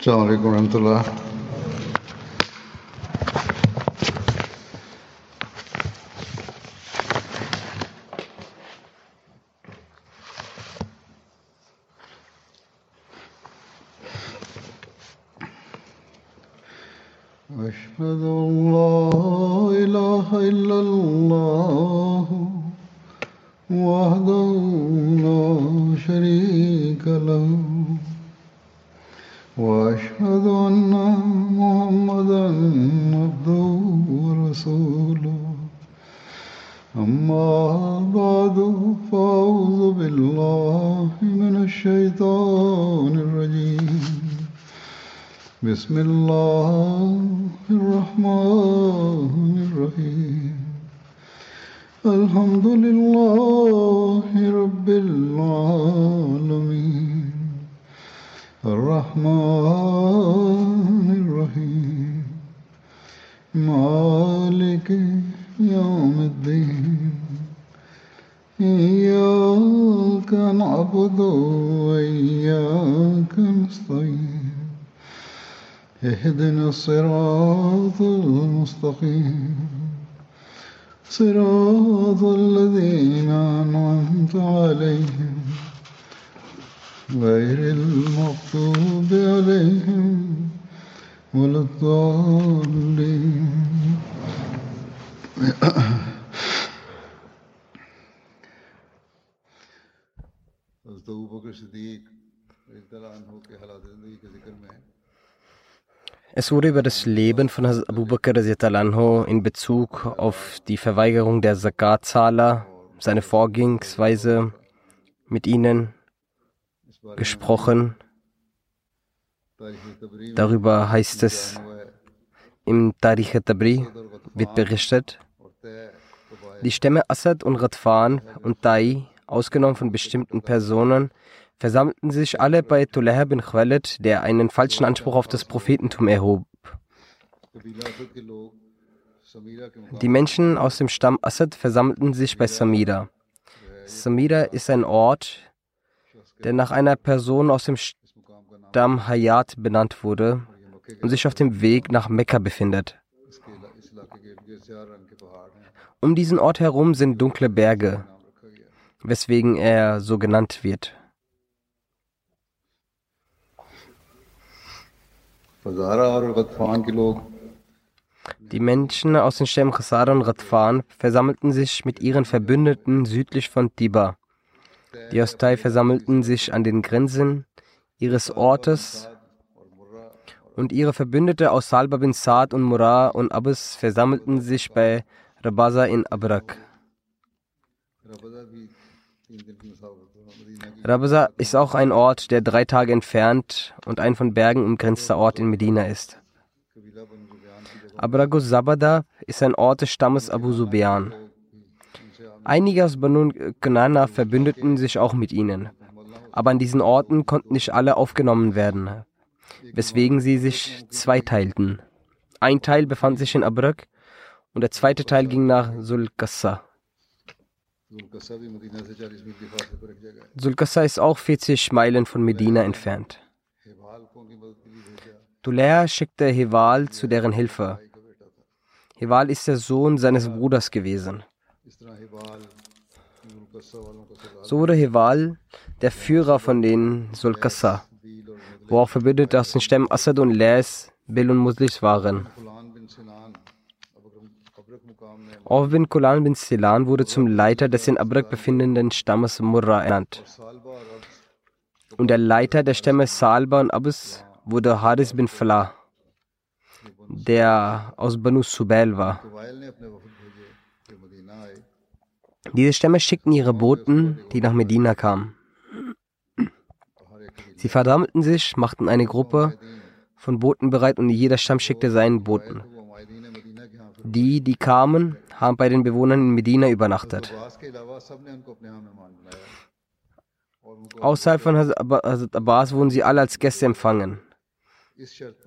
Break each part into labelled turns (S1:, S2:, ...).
S1: Ciao, Regolantola. بسم الله
S2: Mensur über das Leben von Hazrat Abu Bakr in Bezug auf die Verweigerung der Zakatzahler, seine Vorgehensweise mit ihnen gesprochen. Darüber heißt es im Tariq Tabri wird berichtet, die Stämme Assad und Radfan und Tai, ausgenommen von bestimmten Personen, versammelten sich alle bei Tuleh bin Khwalit, der einen falschen Anspruch auf das Prophetentum erhob. Die Menschen aus dem Stamm Asad versammelten sich bei Samira. Samira ist ein Ort, der nach einer Person aus dem Stamm Hayat benannt wurde und sich auf dem Weg nach Mekka befindet. Um diesen Ort herum sind dunkle Berge, weswegen er so genannt wird. Die Menschen aus den Stämmen Khazara und Radfan versammelten sich mit ihren Verbündeten südlich von Tiba. Die Ostei versammelten sich an den Grenzen ihres Ortes und ihre Verbündete aus Salba bin Saad und Murah und Abbas versammelten sich bei Rabaza in Abrak. Rabza ist auch ein Ort, der drei Tage entfernt und ein von Bergen umgrenzter Ort in Medina ist. Abragus Zabada ist ein Ort des Stammes Abu
S1: Subean.
S2: Einige aus Banu Kanana verbündeten sich auch mit ihnen, aber an diesen Orten konnten nicht alle aufgenommen werden, weswegen sie sich zweiteilten. Ein Teil befand sich in Abrak und der zweite Teil ging nach Sulkassa. Sulkassa ist auch 40 Meilen von Medina entfernt. Dulea schickte Hival zu deren Hilfe. Hival ist der Sohn seines Bruders gewesen. So wurde Hival der Führer von den Sulkassa, wo auch Verbündete aus den Stämmen Assad und Lais, Bil und Muslims waren. Orvin Kulan bin Silan wurde zum Leiter des in Abrak befindenden Stammes Murra ernannt. Und der Leiter der Stämme Salba und Abus wurde Haris bin Falah, der aus Banu Subel war. Diese Stämme schickten ihre Boten, die nach Medina kamen. Sie versammelten sich, machten eine Gruppe von Boten bereit und jeder Stamm schickte seinen Boten. Die, die kamen, haben bei den Bewohnern in Medina übernachtet. Außerhalb von Hazrat Abbas wurden sie alle als Gäste empfangen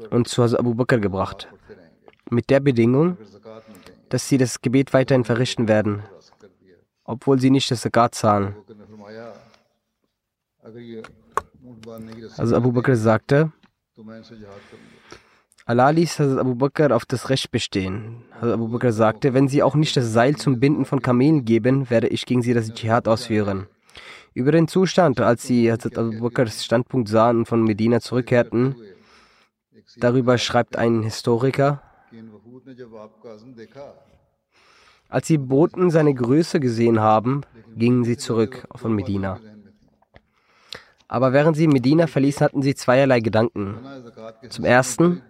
S2: und zu Hazrat Abu Bakr gebracht. Mit der Bedingung, dass sie das Gebet weiterhin verrichten werden, obwohl sie nicht das Zakat zahlen. Also Abu Bakr sagte, Allah ließ Hazrat Abu Bakr auf das Recht bestehen. Hazrat Abu Bakr sagte, wenn sie auch nicht das Seil zum Binden von Kamelen geben, werde ich gegen sie das Dschihad ausführen. Über den Zustand, als sie Hazrat Abu Bakrs Standpunkt sahen und von Medina zurückkehrten, darüber schreibt ein Historiker, als die Boten seine Größe gesehen haben, gingen sie zurück von Medina. Aber während sie Medina verließen, hatten sie zweierlei Gedanken. Zum ersten,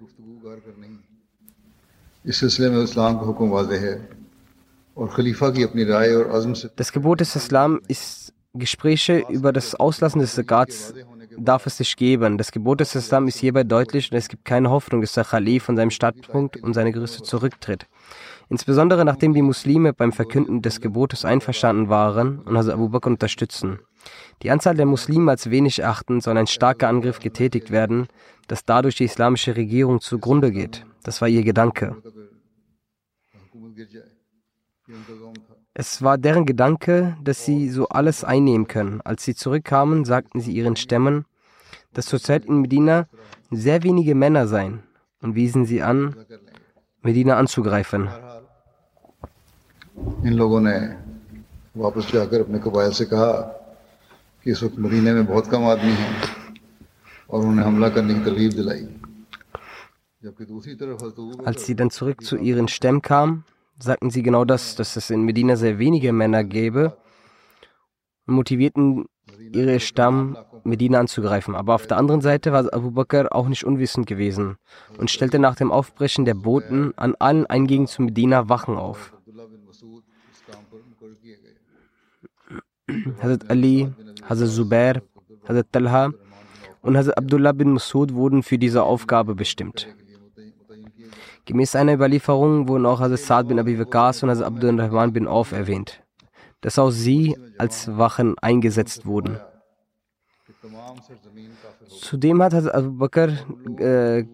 S2: das Gebot des Islam ist, Gespräche über das Auslassen des Zakats darf es nicht geben. Das Gebot des Islam ist hierbei deutlich und es gibt keine Hoffnung, dass der Khalif von seinem Standpunkt und seine Größe zurücktritt. Insbesondere nachdem die Muslime beim Verkünden des Gebotes einverstanden waren und Hazrat Abu Bakr unterstützen. Die Anzahl der Muslime als wenig erachten, soll ein starker Angriff getätigt werden, dass dadurch die islamische Regierung zugrunde geht. Das war ihr Gedanke. Es war deren Gedanke, dass sie so alles einnehmen können. Als sie zurückkamen, sagten sie ihren Stämmen, dass zurzeit in Medina sehr wenige Männer seien und wiesen sie an, Medina anzugreifen.
S1: In Logone, कि इस वक्त मदीने में बहुत कम आदमी हैं और उन्हें हमला करने की तरगीब दिलाई जबकि दूसरी तरफ हज़रत अबू बकर
S2: Als sie dann zurück zu ihren Stämmen kamen, sagten sie genau das, dass es in Medina sehr wenige Männer gäbe und motivierten ihre Stamm, Medina anzugreifen. Aber auf der anderen Seite war Abu Bakr auch nicht unwissend gewesen und stellte nach dem Aufbrechen der Boten an allen Eingängen zu Medina Wachen auf.
S1: Abdullah बिन मसूद इस काम पर मुकर किए गए
S2: Hazrat Ali, Hazrat Zubair, Hazrat Talha und Hazrat Abdullah bin Masud wurden für diese Aufgabe bestimmt. Gemäß einer Überlieferung wurden auch Hazrat Saad bin Abi Waqas und Hazrat Abdul Rahman bin Auf erwähnt, dass auch sie als Wachen eingesetzt wurden. Zudem hat Hazrat Abu Bakr äh,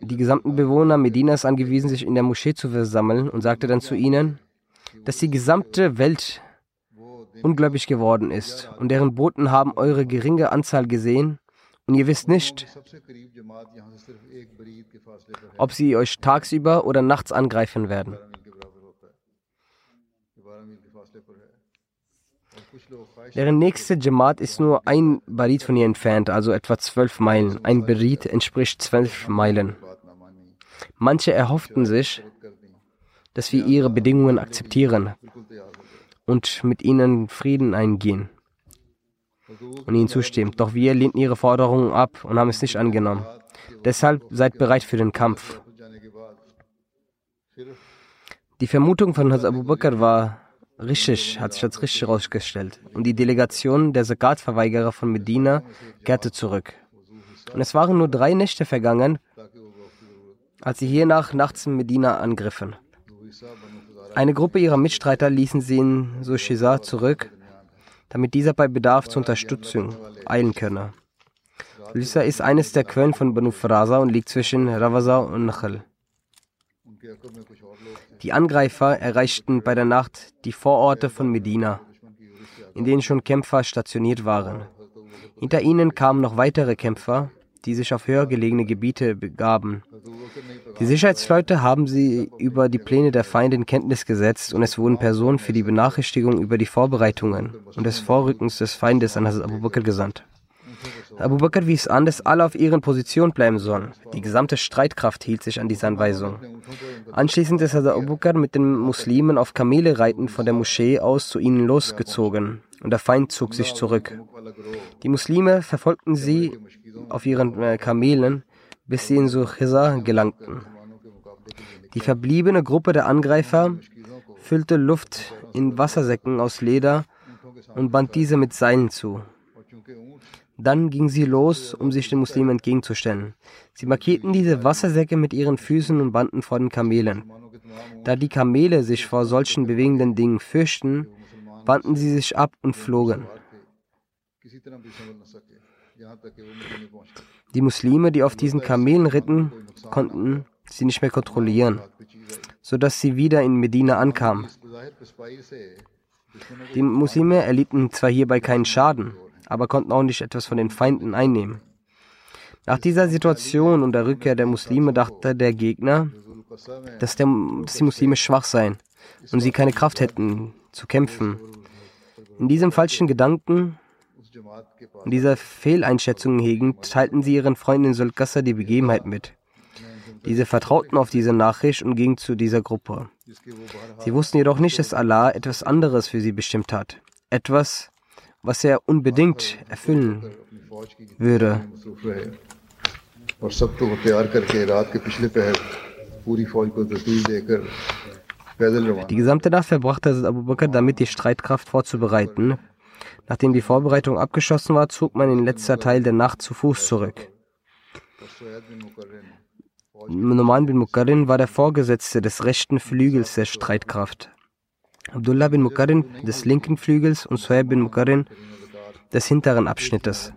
S2: die gesamten Bewohner Medinas angewiesen, sich in der Moschee zu versammeln und sagte dann zu ihnen, dass die gesamte Welt ungläubig geworden ist und deren Boten haben eure geringe Anzahl gesehen und ihr wisst nicht, ob sie euch tagsüber oder nachts angreifen werden. Deren nächste Jamaat ist nur ein Barit von ihr entfernt, also etwa zwölf Meilen. Ein Barit entspricht zwölf Meilen. Manche erhofften sich, dass wir ihre Bedingungen akzeptieren und mit ihnen Frieden eingehen und ihnen zustimmen. Doch wir lehnten ihre Forderungen ab und haben es nicht angenommen. Deshalb seid bereit für den Kampf. Die Vermutung von Hazrat Abu Bakr war richtig, hat sich als richtig herausgestellt. Und die Delegation der Sakat-Verweigerer von Medina kehrte zurück. Und es waren nur drei Nächte vergangen, als sie hiernach nachts in Medina angriffen. Eine Gruppe ihrer Mitstreiter ließen sie in Sushisa zurück, damit dieser bei Bedarf zur Unterstützung eilen könne. Lysa ist eines der Quellen von Banu Faraza und liegt zwischen Ravasa und Nachal. Die Angreifer erreichten bei der Nacht die Vororte von Medina, in denen schon Kämpfer stationiert waren. Hinter ihnen kamen noch weitere Kämpfer, die sich auf höher gelegene Gebiete begaben. Die Sicherheitsleute haben sie über die Pläne der Feinde in Kenntnis gesetzt und es wurden Personen für die Benachrichtigung über die Vorbereitungen und des Vorrückens des Feindes an Hazrat Abu Bakr gesandt. Abu Bakr wies an, dass alle auf ihren Positionen bleiben sollen. Die gesamte Streitkraft hielt sich an diese Anweisung. Anschließend ist Hazrat Abu Bakr mit den Muslimen auf Kamele reitend von der Moschee aus zu ihnen losgezogen und der Feind zog sich zurück. Die Muslime verfolgten sie auf ihren äh, Kamelen, bis sie in Suchisa gelangten. Die verbliebene Gruppe der Angreifer füllte Luft in Wassersäcken aus Leder und band diese mit Seilen zu. Dann ging sie los, um sich den Muslimen entgegenzustellen. Sie markierten diese Wassersäcke mit ihren Füßen und banden vor den Kamelen. Da die Kamele sich vor solchen bewegenden Dingen fürchten, wandten sie sich ab und flogen. Die Muslime, die auf diesen Kamelen ritten, konnten sie nicht mehr kontrollieren, sodass sie wieder in Medina ankamen. Die Muslime erlitten zwar hierbei keinen Schaden, aber konnten auch nicht etwas von den Feinden einnehmen. Nach dieser Situation und der Rückkehr der Muslime dachte der Gegner, dass, der, dass die Muslime schwach seien und sie keine Kraft hätten zu kämpfen. In diesem falschen Gedanken in dieser Fehleinschätzung hegend, teilten sie ihren Freunden in Sulkassa die Begebenheit mit. Diese vertrauten auf diese Nachricht und gingen zu dieser Gruppe. Sie wussten jedoch nicht, dass Allah etwas anderes für sie bestimmt hat. Etwas, was er unbedingt erfüllen würde. Die gesamte Nacht verbrachte Abu Bakr damit, die Streitkraft vorzubereiten. Nachdem die Vorbereitung abgeschlossen war, zog man den letzten Teil der Nacht zu Fuß zurück. Numan bin Mukarin war der Vorgesetzte des rechten Flügels der Streitkraft. Abdullah bin Mukarin des linken Flügels und Suhaib bin Mukarin des hinteren Abschnittes.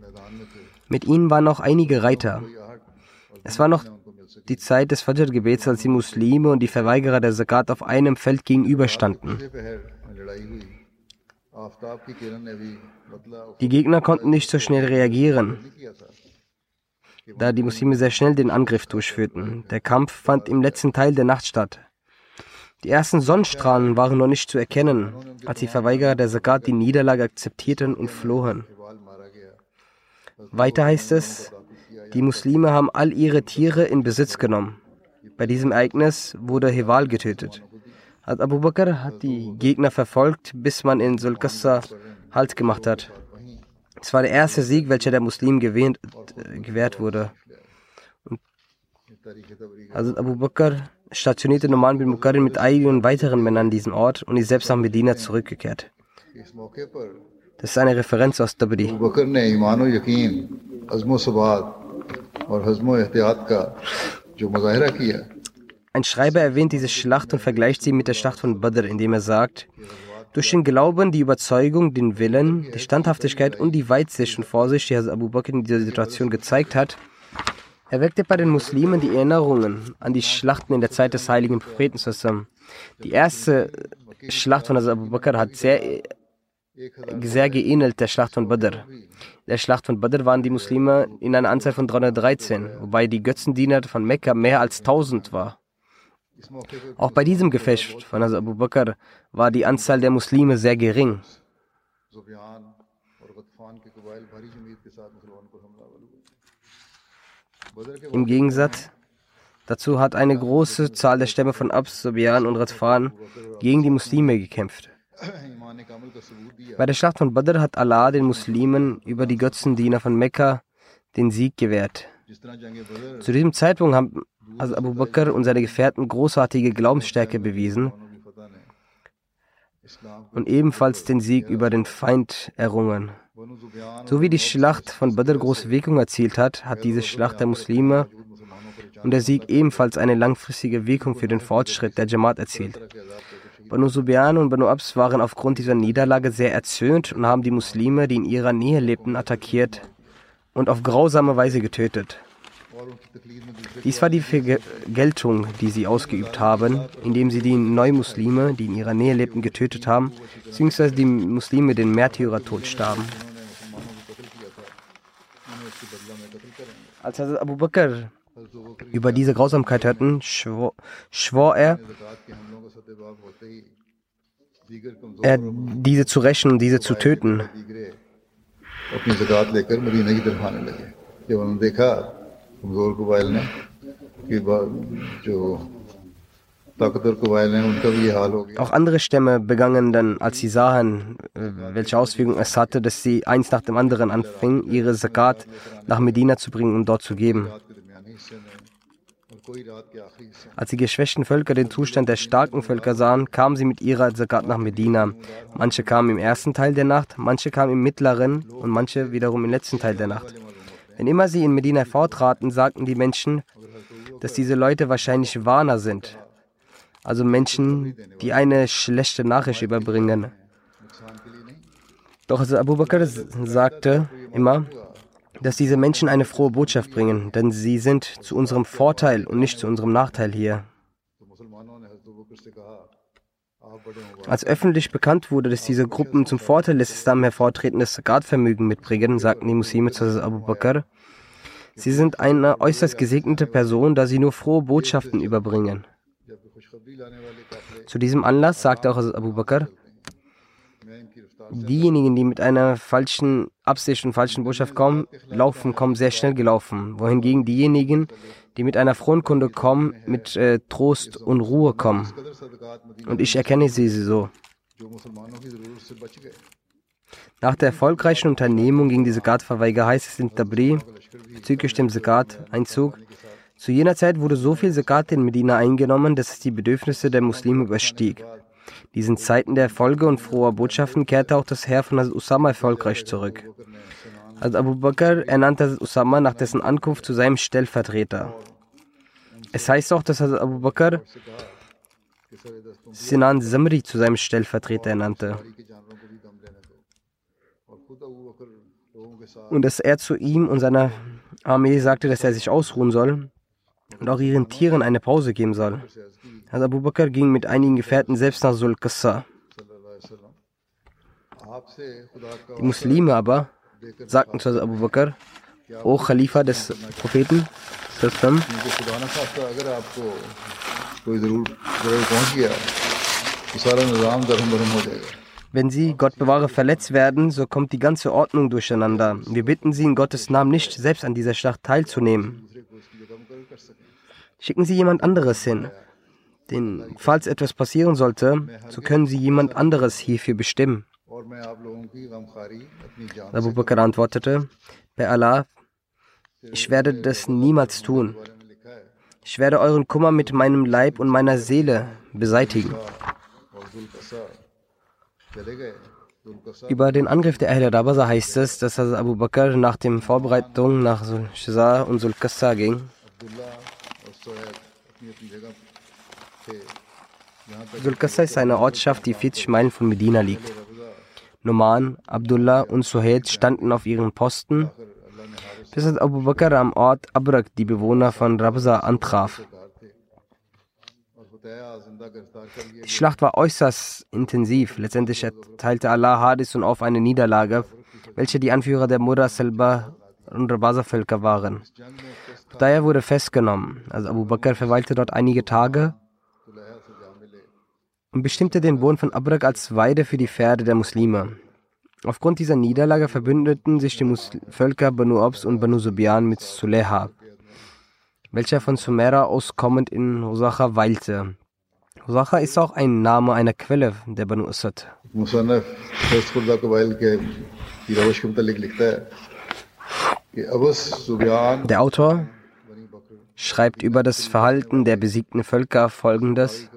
S2: Mit ihnen waren noch einige Reiter. Es war noch die Zeit des Fajr-Gebets, als die Muslime und die Verweigerer der Sakat auf einem Feld gegenüberstanden. Die Gegner konnten nicht so schnell reagieren, da die Muslime sehr schnell den Angriff durchführten. Der Kampf fand im letzten Teil der Nacht statt. Die ersten Sonnenstrahlen waren noch nicht zu erkennen, als die Verweigerer der Sagat die Niederlage akzeptierten und flohen. Weiter heißt es, die Muslime haben all ihre Tiere in Besitz genommen. Bei diesem Ereignis wurde Heval getötet. Hat Abu Bakr hat die Gegner verfolgt, bis man in Sulkassa Halt gemacht hat. Es war der erste Sieg, welcher der Muslim gewähnt, äh, gewährt wurde.
S1: Und
S2: also Abu Bakr stationierte Noman bin Mukarin mit einigen weiteren Männern diesen Ort und ist selbst nach Medina zurückgekehrt. Das ist eine Referenz aus Tabri. Ein Schreiber erwähnt diese Schlacht und vergleicht sie mit der Schlacht von Badr, indem er sagt, durch den Glauben, die Überzeugung, den Willen, die Standhaftigkeit und die Weitsicht und Vorsicht, die Herr Abu Bakr in dieser Situation gezeigt hat, er weckte bei den Muslimen die Erinnerungen an die Schlachten in der Zeit des heiligen Propheten zusammen. Die erste Schlacht von Abu Bakr hat sehr, sehr geähnelt der Schlacht von Badr. In Der Schlacht von Badr waren die Muslime in einer Anzahl von 313, wobei die Götzendiener von Mekka mehr als 1000 war. Auch bei diesem Gefecht von Abu Bakr war die Anzahl der Muslime sehr gering. Im Gegensatz dazu hat eine große Zahl der Stämme von Absabian und Radfan gegen die Muslime gekämpft. Bei der Schlacht von Badr hat Allah den Muslimen über die Götzendiener von Mekka den Sieg gewährt. Zu diesem Zeitpunkt haben also Abu Bakr und seine Gefährten großartige Glaubensstärke bewiesen und ebenfalls den Sieg über den Feind errungen. So wie die Schlacht von Badr große Wirkung erzielt hat, hat diese Schlacht der Muslime und der Sieg ebenfalls eine langfristige Wirkung für den Fortschritt der Jamaat erzielt. Banu Subian und Banu Abs waren aufgrund dieser Niederlage sehr erzürnt und haben die Muslime, die in ihrer Nähe lebten, attackiert und auf grausame Weise getötet. Dies war die Vergeltung, die sie ausgeübt haben, indem sie die Neumuslime, die in ihrer Nähe lebten, getötet haben, beziehungsweise die Muslime den Märtyrertod starben. Als Hazrat Abu Bakr über diese Grausamkeit hörten, schwor, schwor er, er, diese zu rächen, diese zu töten. Auch andere Stämme begannen dann, als sie sahen, äh, welche Auswirkungen es hatte, dass sie eins nach dem anderen anfingen, ihre Zakat nach Medina zu bringen und dort zu geben. Als die geschwächten Völker den Zustand der starken Völker sahen, kamen sie mit ihrer Zakat nach Medina. Manche kamen im ersten Teil der Nacht, manche kamen im mittleren und manche wiederum im letzten Teil der Nacht. Wenn immer sie in Medina vortraten, sagten die Menschen, dass diese Leute wahrscheinlich Warner sind, also Menschen, die eine schlechte Nachricht überbringen. Doch also Abu Bakr sagte immer, dass diese Menschen eine frohe Botschaft bringen, denn sie sind zu unserem Vorteil und nicht zu unserem Nachteil hier. Als öffentlich bekannt wurde, dass diese Gruppen zum Vorteil des Islam hervortretendes Gradvermögen mitbringen, sagten die Muslime zu Abu Bakr, sie sind eine äußerst gesegnete Person, da sie nur frohe Botschaften überbringen. Zu diesem Anlass sagte auch Abu Bakr, diejenigen, die mit einer falschen Absicht und falschen Botschaft kommen, laufen, kommen sehr schnell gelaufen, wohingegen diejenigen, die mit einer Fronkunde kommen, mit äh, Trost und Ruhe kommen. Und ich erkenne sie so. Nach der erfolgreichen Unternehmung gegen die Zakat-Verweigerer heißt es in Tabri bezüglich dem Zakat-Einzug, zu jener Zeit wurde so viel Zakat in Medina eingenommen, dass es die Bedürfnisse der Muslime überstieg. Diesen Zeiten der Erfolge und froher Botschaften kehrte auch das Heer von Hazrat Usama erfolgreich zurück. Hazrat Abu Bakr ernannte Hazrat Usama nach dessen Ankunft zu seinem Stellvertreter. Es heißt auch, dass Hazrat Abu Bakr Sinan Samri zu seinem Stellvertreter ernannte. Und dass er zu ihm und seiner Armee sagte, dass er sich ausruhen soll und auch ihren Tieren eine Pause geben soll. Also Abu Bakr ging mit einigen Gefährten selbst nach Sul Qassa. Die Muslime aber sagten zu Abu Bakr, O Khalifa des Propheten, wenn Sie, Gott bewahre, verletzt werden, so kommt die ganze Ordnung durcheinander. Wir bitten Sie in Gottes Namen nicht, selbst an dieser Schlacht teilzunehmen. Schicken Sie jemand anderes hin. Denn falls etwas passieren sollte, so können Sie jemand anderes hierfür bestimmen. Abu Bakr antwortete, bei Allah, ich werde das niemals tun. Ich werde euren Kummer mit meinem Leib und meiner Seele beseitigen. Über den Angriff der Ahl Rabasa heißt es, dass Abu Bakr nach den Vorbereitungen nach Shazar und Sulkassa ging. Sulkassa ist eine Ortschaft, die 40 Meilen von Medina liegt. Numan, Abdullah und Suhaid standen auf ihren Posten, bis Abu Bakr am Ort Abrak die Bewohner von Rabza antraf. Die Schlacht war äußerst intensiv. Letztendlich erteilte Allah Hadisun auf eine Niederlage, welche die Anführer der Murra Selba und Rabaza-Völker waren. Daher wurde festgenommen. Also Abu Bakr verweilte dort einige Tage und bestimmte den Boden von Abrak als Weide für die Pferde der Muslime. Aufgrund dieser Niederlage verbündeten sich die Mus Völker Banu Obs und Banu Subian mit Suleha, welcher von Sumera aus kommend in Hosacha weilte. Hosacha ist auch ein Name einer Quelle der Banu Asad. Der Autor schreibt über das Verhalten der besiegten Völker folgendes.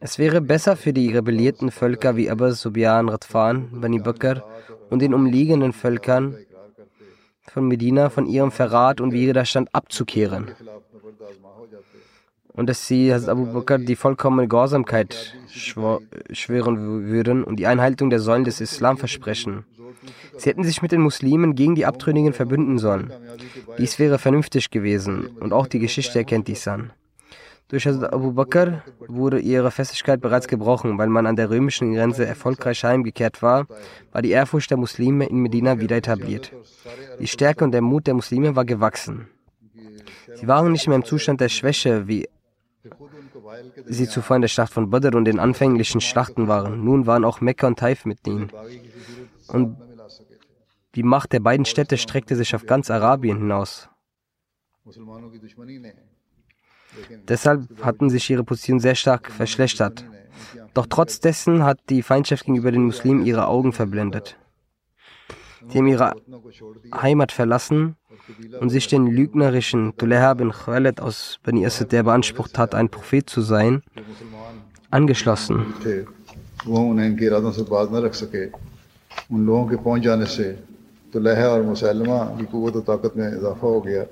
S2: Es wäre besser für die rebellierten Völker wie Abbas, Subyan, Radfan, Bani Bakr und den umliegenden Völkern von Medina von ihrem Verrat und Widerstand abzukehren. Und dass sie Hazrat Abu Bakr die vollkommene Gehorsamkeit schwören würden und die Einhaltung der Säulen des Islam versprechen. Sie hätten sich mit den Muslimen gegen die Abtrünnigen verbünden sollen. Dies wäre vernünftig gewesen und auch die Geschichte erkennt dies an. Durch Hazrat Abu Bakr wurde ihre Festigkeit bereits gebrochen, weil man an der römischen Grenze erfolgreich heimgekehrt war, war die Ehrfurcht der Muslime in Medina wieder etabliert. Die Stärke und der Mut der Muslime war gewachsen. Sie waren nicht mehr im Zustand der Schwäche, wie sie zuvor in der Schlacht von Badr und den anfänglichen Schlachten waren. Nun waren auch Mekka und Taif mit ihnen. Und die Macht der beiden Städte streckte sich auf ganz Arabien hinaus. Deshalb hatten sich ihre Positionen sehr stark verschlechtert. Doch trotz dessen hat die Feindschaft gegenüber den Muslimen ihre Augen verblendet. Sie haben ihre Heimat verlassen und sich den lügnerischen Tuleha bin Khaled aus Bani Asad, der beansprucht hat, ein Prophet zu sein, angeschlossen. उन लोगों के पहुंच जाने से तो लहा और मुसलमा की कुत ताकत में इजाफा हो गया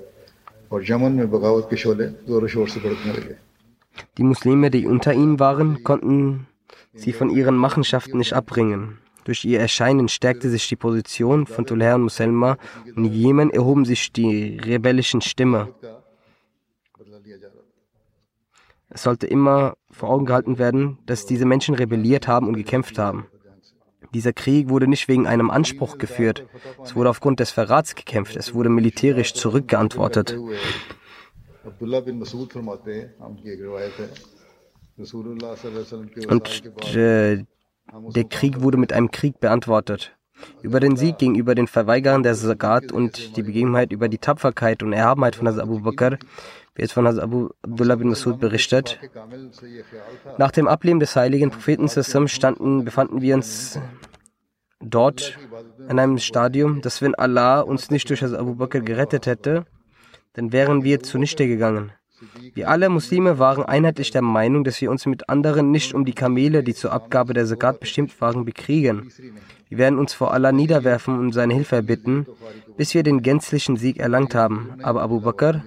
S2: die Muslime, die unter ihnen waren, konnten sie von ihren Machenschaften nicht abbringen. Durch ihr Erscheinen stärkte sich die Position von Tulher und Muselma und in Jemen erhoben sich die rebellischen Stimme. Es sollte immer vor Augen gehalten werden, dass diese Menschen rebelliert haben und gekämpft haben. Dieser Krieg wurde nicht wegen einem Anspruch geführt. Es wurde aufgrund des Verrats gekämpft. Es wurde militärisch zurückgeantwortet. Und äh, der Krieg wurde mit einem Krieg beantwortet. Über den Sieg gegenüber den Verweigerern der Zakat und die Begebenheit über die Tapferkeit und Erhabenheit von Abu Bakr wird von Abu Abdullah bin Masud berichtet. Nach dem Ableben des heiligen Propheten standen, befanden wir uns dort in einem Stadium, dass wenn Allah uns nicht durch Abu Bakr gerettet hätte, dann wären wir zunichte gegangen. Wir alle Muslime waren einheitlich der Meinung, dass wir uns mit anderen nicht um die Kamele, die zur Abgabe der Zakat bestimmt waren, bekriegen. Wir werden uns vor Allah niederwerfen und seine Hilfe erbitten, bis wir den gänzlichen Sieg erlangt haben. Aber Abu Bakr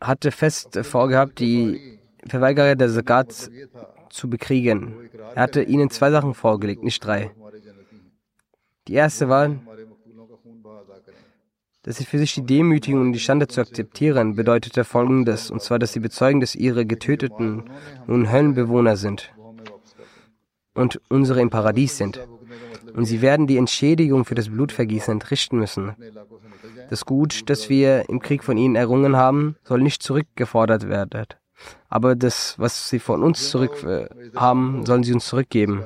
S2: hatte fest vorgehabt, die Verweigerer der Zakat zu bekriegen. Er hatte ihnen zwei Sachen vorgelegt, nicht drei. Die erste war, dass sie für sich die Demütigung und die Schande zu akzeptieren, bedeutete folgendes, und zwar, dass sie bezeugen, dass ihre Getöteten nun Höllenbewohner sind und unsere im Paradies sind. Und sie werden die Entschädigung für das Blutvergießen entrichten müssen. Das Gut, das wir im Krieg von ihnen errungen haben, soll nicht zurückgefordert werden. Aber das, was sie von uns zurück äh, haben, sollen sie uns zurückgeben.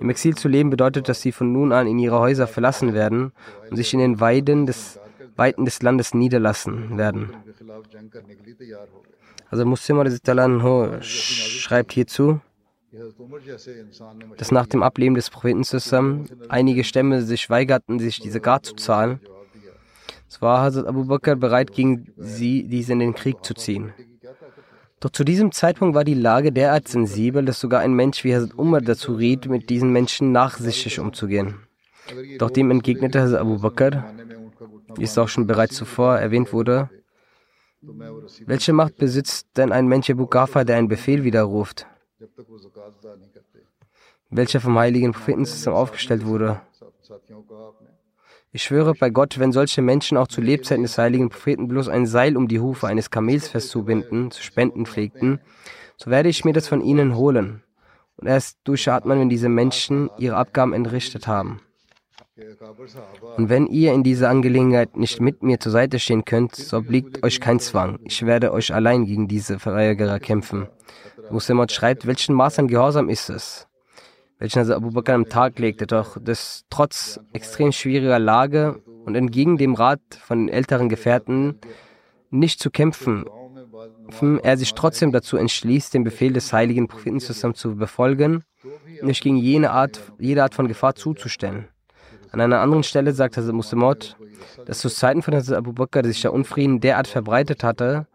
S2: Im Exil zu leben bedeutet, dass sie von nun an in ihre Häuser verlassen werden und sich in den Weiden des, Weiten des Landes niederlassen werden. Also Muslim schreibt hierzu, dass nach dem Ableben des Propheten zusammen einige Stämme sich weigerten, sich diese Gar zu zahlen. Es war Hazrat Abu Bakr bereit, gegen sie diese in den Krieg zu ziehen. Doch zu diesem Zeitpunkt war die Lage derart sensibel, dass sogar ein Mensch wie Hazrat Umar dazu riet, mit diesen Menschen nachsichtig umzugehen. Doch dem entgegnete Hazrat Abu Bakr, wie es auch schon bereits zuvor erwähnt wurde, welche Macht besitzt denn ein Mensch Abu Ghafa, der einen Befehl widerruft? Welcher vom heiligen Propheten aufgestellt wurde. Ich schwöre bei Gott, wenn solche Menschen auch zu Lebzeiten des heiligen Propheten bloß ein Seil um die Hufe eines Kamels festzubinden, zu spenden pflegten, so werde ich mir das von ihnen holen. Und erst durchatmen, wenn diese Menschen ihre Abgaben entrichtet haben. Und wenn ihr in dieser Angelegenheit nicht mit mir zur Seite stehen könnt, so obliegt euch kein Zwang. Ich werde euch allein gegen diese Verweigerer kämpfen. Muslimat schreibt, welchen Maß an Gehorsam ist es? Welchen also Abu Bakr am Tag legte, doch das trotz extrem schwieriger Lage und entgegen dem Rat von den älteren Gefährten nicht zu kämpfen, er sich trotzdem dazu entschließt, den Befehl des heiligen Propheten zusammen zu befolgen sich gegen jene Art, jede Art von Gefahr zuzustellen. An einer anderen Stelle sagt Hazrat Muslimot, dass zu Zeiten von Hazrat Abu Bakr sich der Unfrieden derart verbreitet hatte,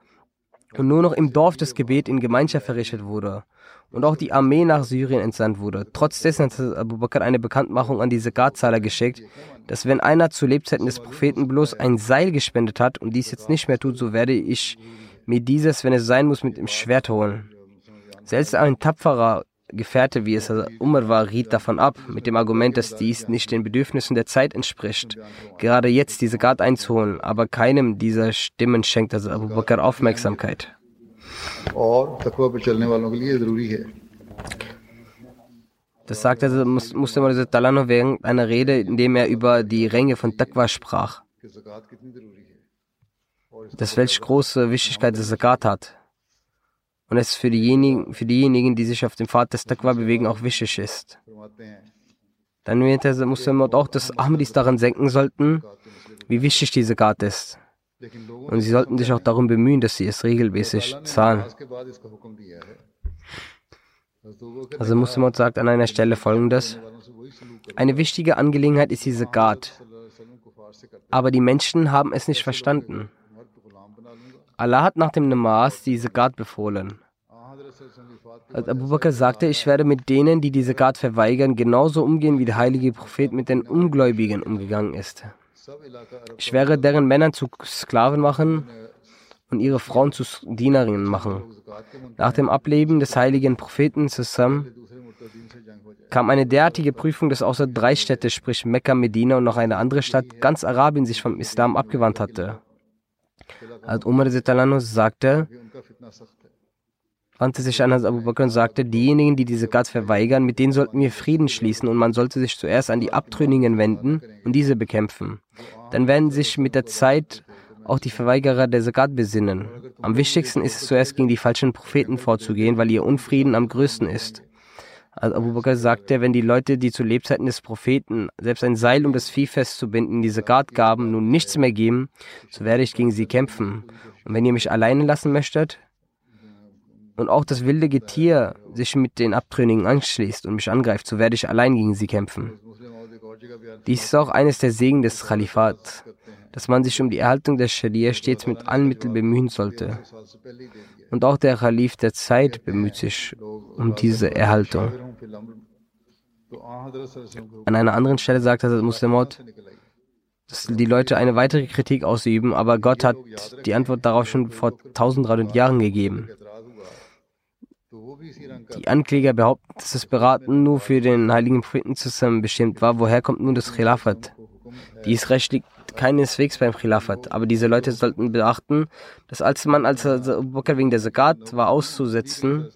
S2: und nur noch im Dorf das Gebet in Gemeinschaft verrichtet wurde und auch die Armee nach Syrien entsandt wurde. Trotz dessen hat Abu Bakr eine Bekanntmachung an diese Gadzahler geschickt, dass wenn einer zu Lebzeiten des Propheten bloß ein Seil gespendet hat und dies jetzt nicht mehr tut, so werde ich mir dieses, wenn es sein muss, mit dem Schwert holen. Selbst ein tapferer Gefährte, wie es Umar war, riet davon ab, mit dem Argument, dass dies nicht den Bedürfnissen der Zeit entspricht, gerade jetzt diese Gard einzuholen, aber keinem dieser Stimmen schenkt also Abu Bakr Aufmerksamkeit. Das sagte also Muslim Talano während einer Rede, in dem er über die Ränge von Taqwa sprach. Das welch große Wichtigkeit der Zakat hat und es für diejenigen, für diejenigen, die sich auf dem Pfad des Taqwa bewegen, auch wichtig ist. Dann erwähnte der Muslim auch, dass Ahmadis daran senken sollten, wie wichtig diese Gat ist. Und sie sollten sich auch darum bemühen, dass sie es regelmäßig zahlen. Also Muslim sagt an einer Stelle folgendes. Eine wichtige Angelegenheit ist diese Gat. Aber die Menschen haben es nicht verstanden. Allah hat nach dem Namas die Zakat befohlen. Als Abu Bakr sagte, ich werde mit denen, die die Zakat verweigern, genauso umgehen, wie der heilige Prophet mit den Ungläubigen umgegangen ist. Ich werde deren Männer zu Sklaven machen und ihre Frauen zu Dienerinnen machen. Nach dem Ableben des heiligen Propheten zusammen kam eine derartige Prüfung, dass außer drei Städte, sprich Mekka, Medina und noch eine andere Stadt, ganz Arabien sich vom Islam abgewandt hatte. Als Umar sagte, wandte sich an Abu Bakr und sagte, diejenigen, die diese Gat verweigern, mit denen sollten wir Frieden schließen und man sollte sich zuerst an die Abtrünnigen wenden und diese bekämpfen. Dann werden sich mit der Zeit auch die Verweigerer der Zakat besinnen. Am wichtigsten ist es zuerst gegen die falschen Propheten vorzugehen, weil ihr Unfrieden am größten ist. Also Abu Bakr sagte, wenn die Leute, die zu Lebzeiten des Propheten selbst ein Seil um das Vieh festzubinden, diese Zakat gaben, nun nichts mehr geben, so werde ich gegen sie kämpfen. Und wenn ihr mich alleine lassen möchtet und auch das wilde Getier sich mit den Abtrünnigen anschließt und mich angreift, so werde ich allein gegen sie kämpfen. Dies ist auch eines der Segen des Khalifats, dass man sich um die Erhaltung der Scharia stets mit allen Mitteln bemühen sollte. Und auch der Khalif der Zeit bemüht sich um diese Erhaltung. An einer anderen Stelle sagt Hazrat Muslimot, dass die Leute eine weitere Kritik ausüben, aber Gott hat die Antwort darauf schon vor 1300 Jahren gegeben. Die Ankläger behaupten, dass das Beraten nur für den heiligen Propheten zusammen bestimmt war. Woher kommt nun das Khilafat? Dies Recht liegt keineswegs beim Khilafat, aber diese Leute sollten beachten, dass als man als Abu Bakr wegen der Zakat war auszusetzen,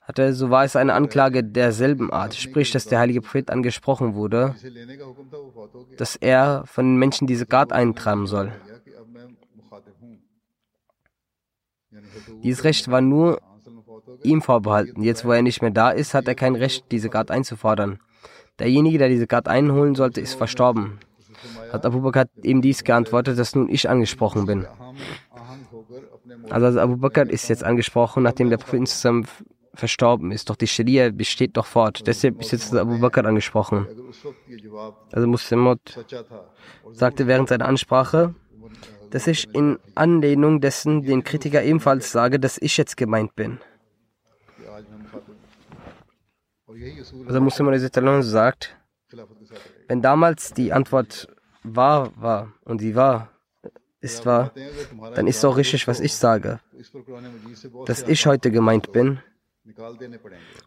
S2: hatte, so war es eine Anklage derselben Art, sprich, dass der heilige Prophet angesprochen wurde, dass er von den Menschen diese Zakat eintragen soll. Dieses Recht war nur ihm vorbehalten. Jetzt, wo er nicht mehr da ist, hat er kein Recht, diese Zakat einzufordern. Derjenige, der diese Zakat einholen sollte, ist verstorben. Hat Abu Bakr ihm dies geantwortet, dass nun ich angesprochen bin. Also Abu Bakr ist jetzt angesprochen, nachdem der Prophet zusammen verstorben ist. Doch die Scharia besteht doch fort. Deshalb ist jetzt Abu Bakr angesprochen. Also Muslimot sagte während seiner Ansprache, dass ich in Anlehnung dessen den Kritiker ebenfalls sage, dass ich jetzt gemeint bin. Also Muslim sagt, wenn damals die Antwort wahr war und sie wahr ist wahr, dann ist auch richtig, was ich sage, dass ich heute gemeint bin.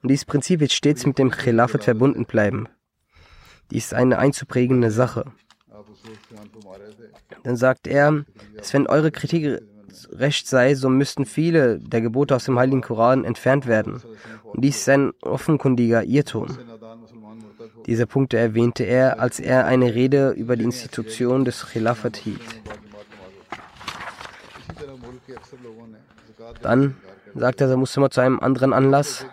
S2: Und dieses Prinzip wird stets mit dem Khilafat verbunden bleiben. Dies ist eine einzuprägende Sache. Dann sagt er, dass wenn eure Kritik recht sei, so müssten viele der Gebote aus dem Heiligen Koran entfernt werden. Und dies ist ein offenkundiger Irrtum. Diese Punkte erwähnte er, als er eine Rede über die Institution des Khilafat hielt. Dann sagte der Muslim zu einem anderen Anlass,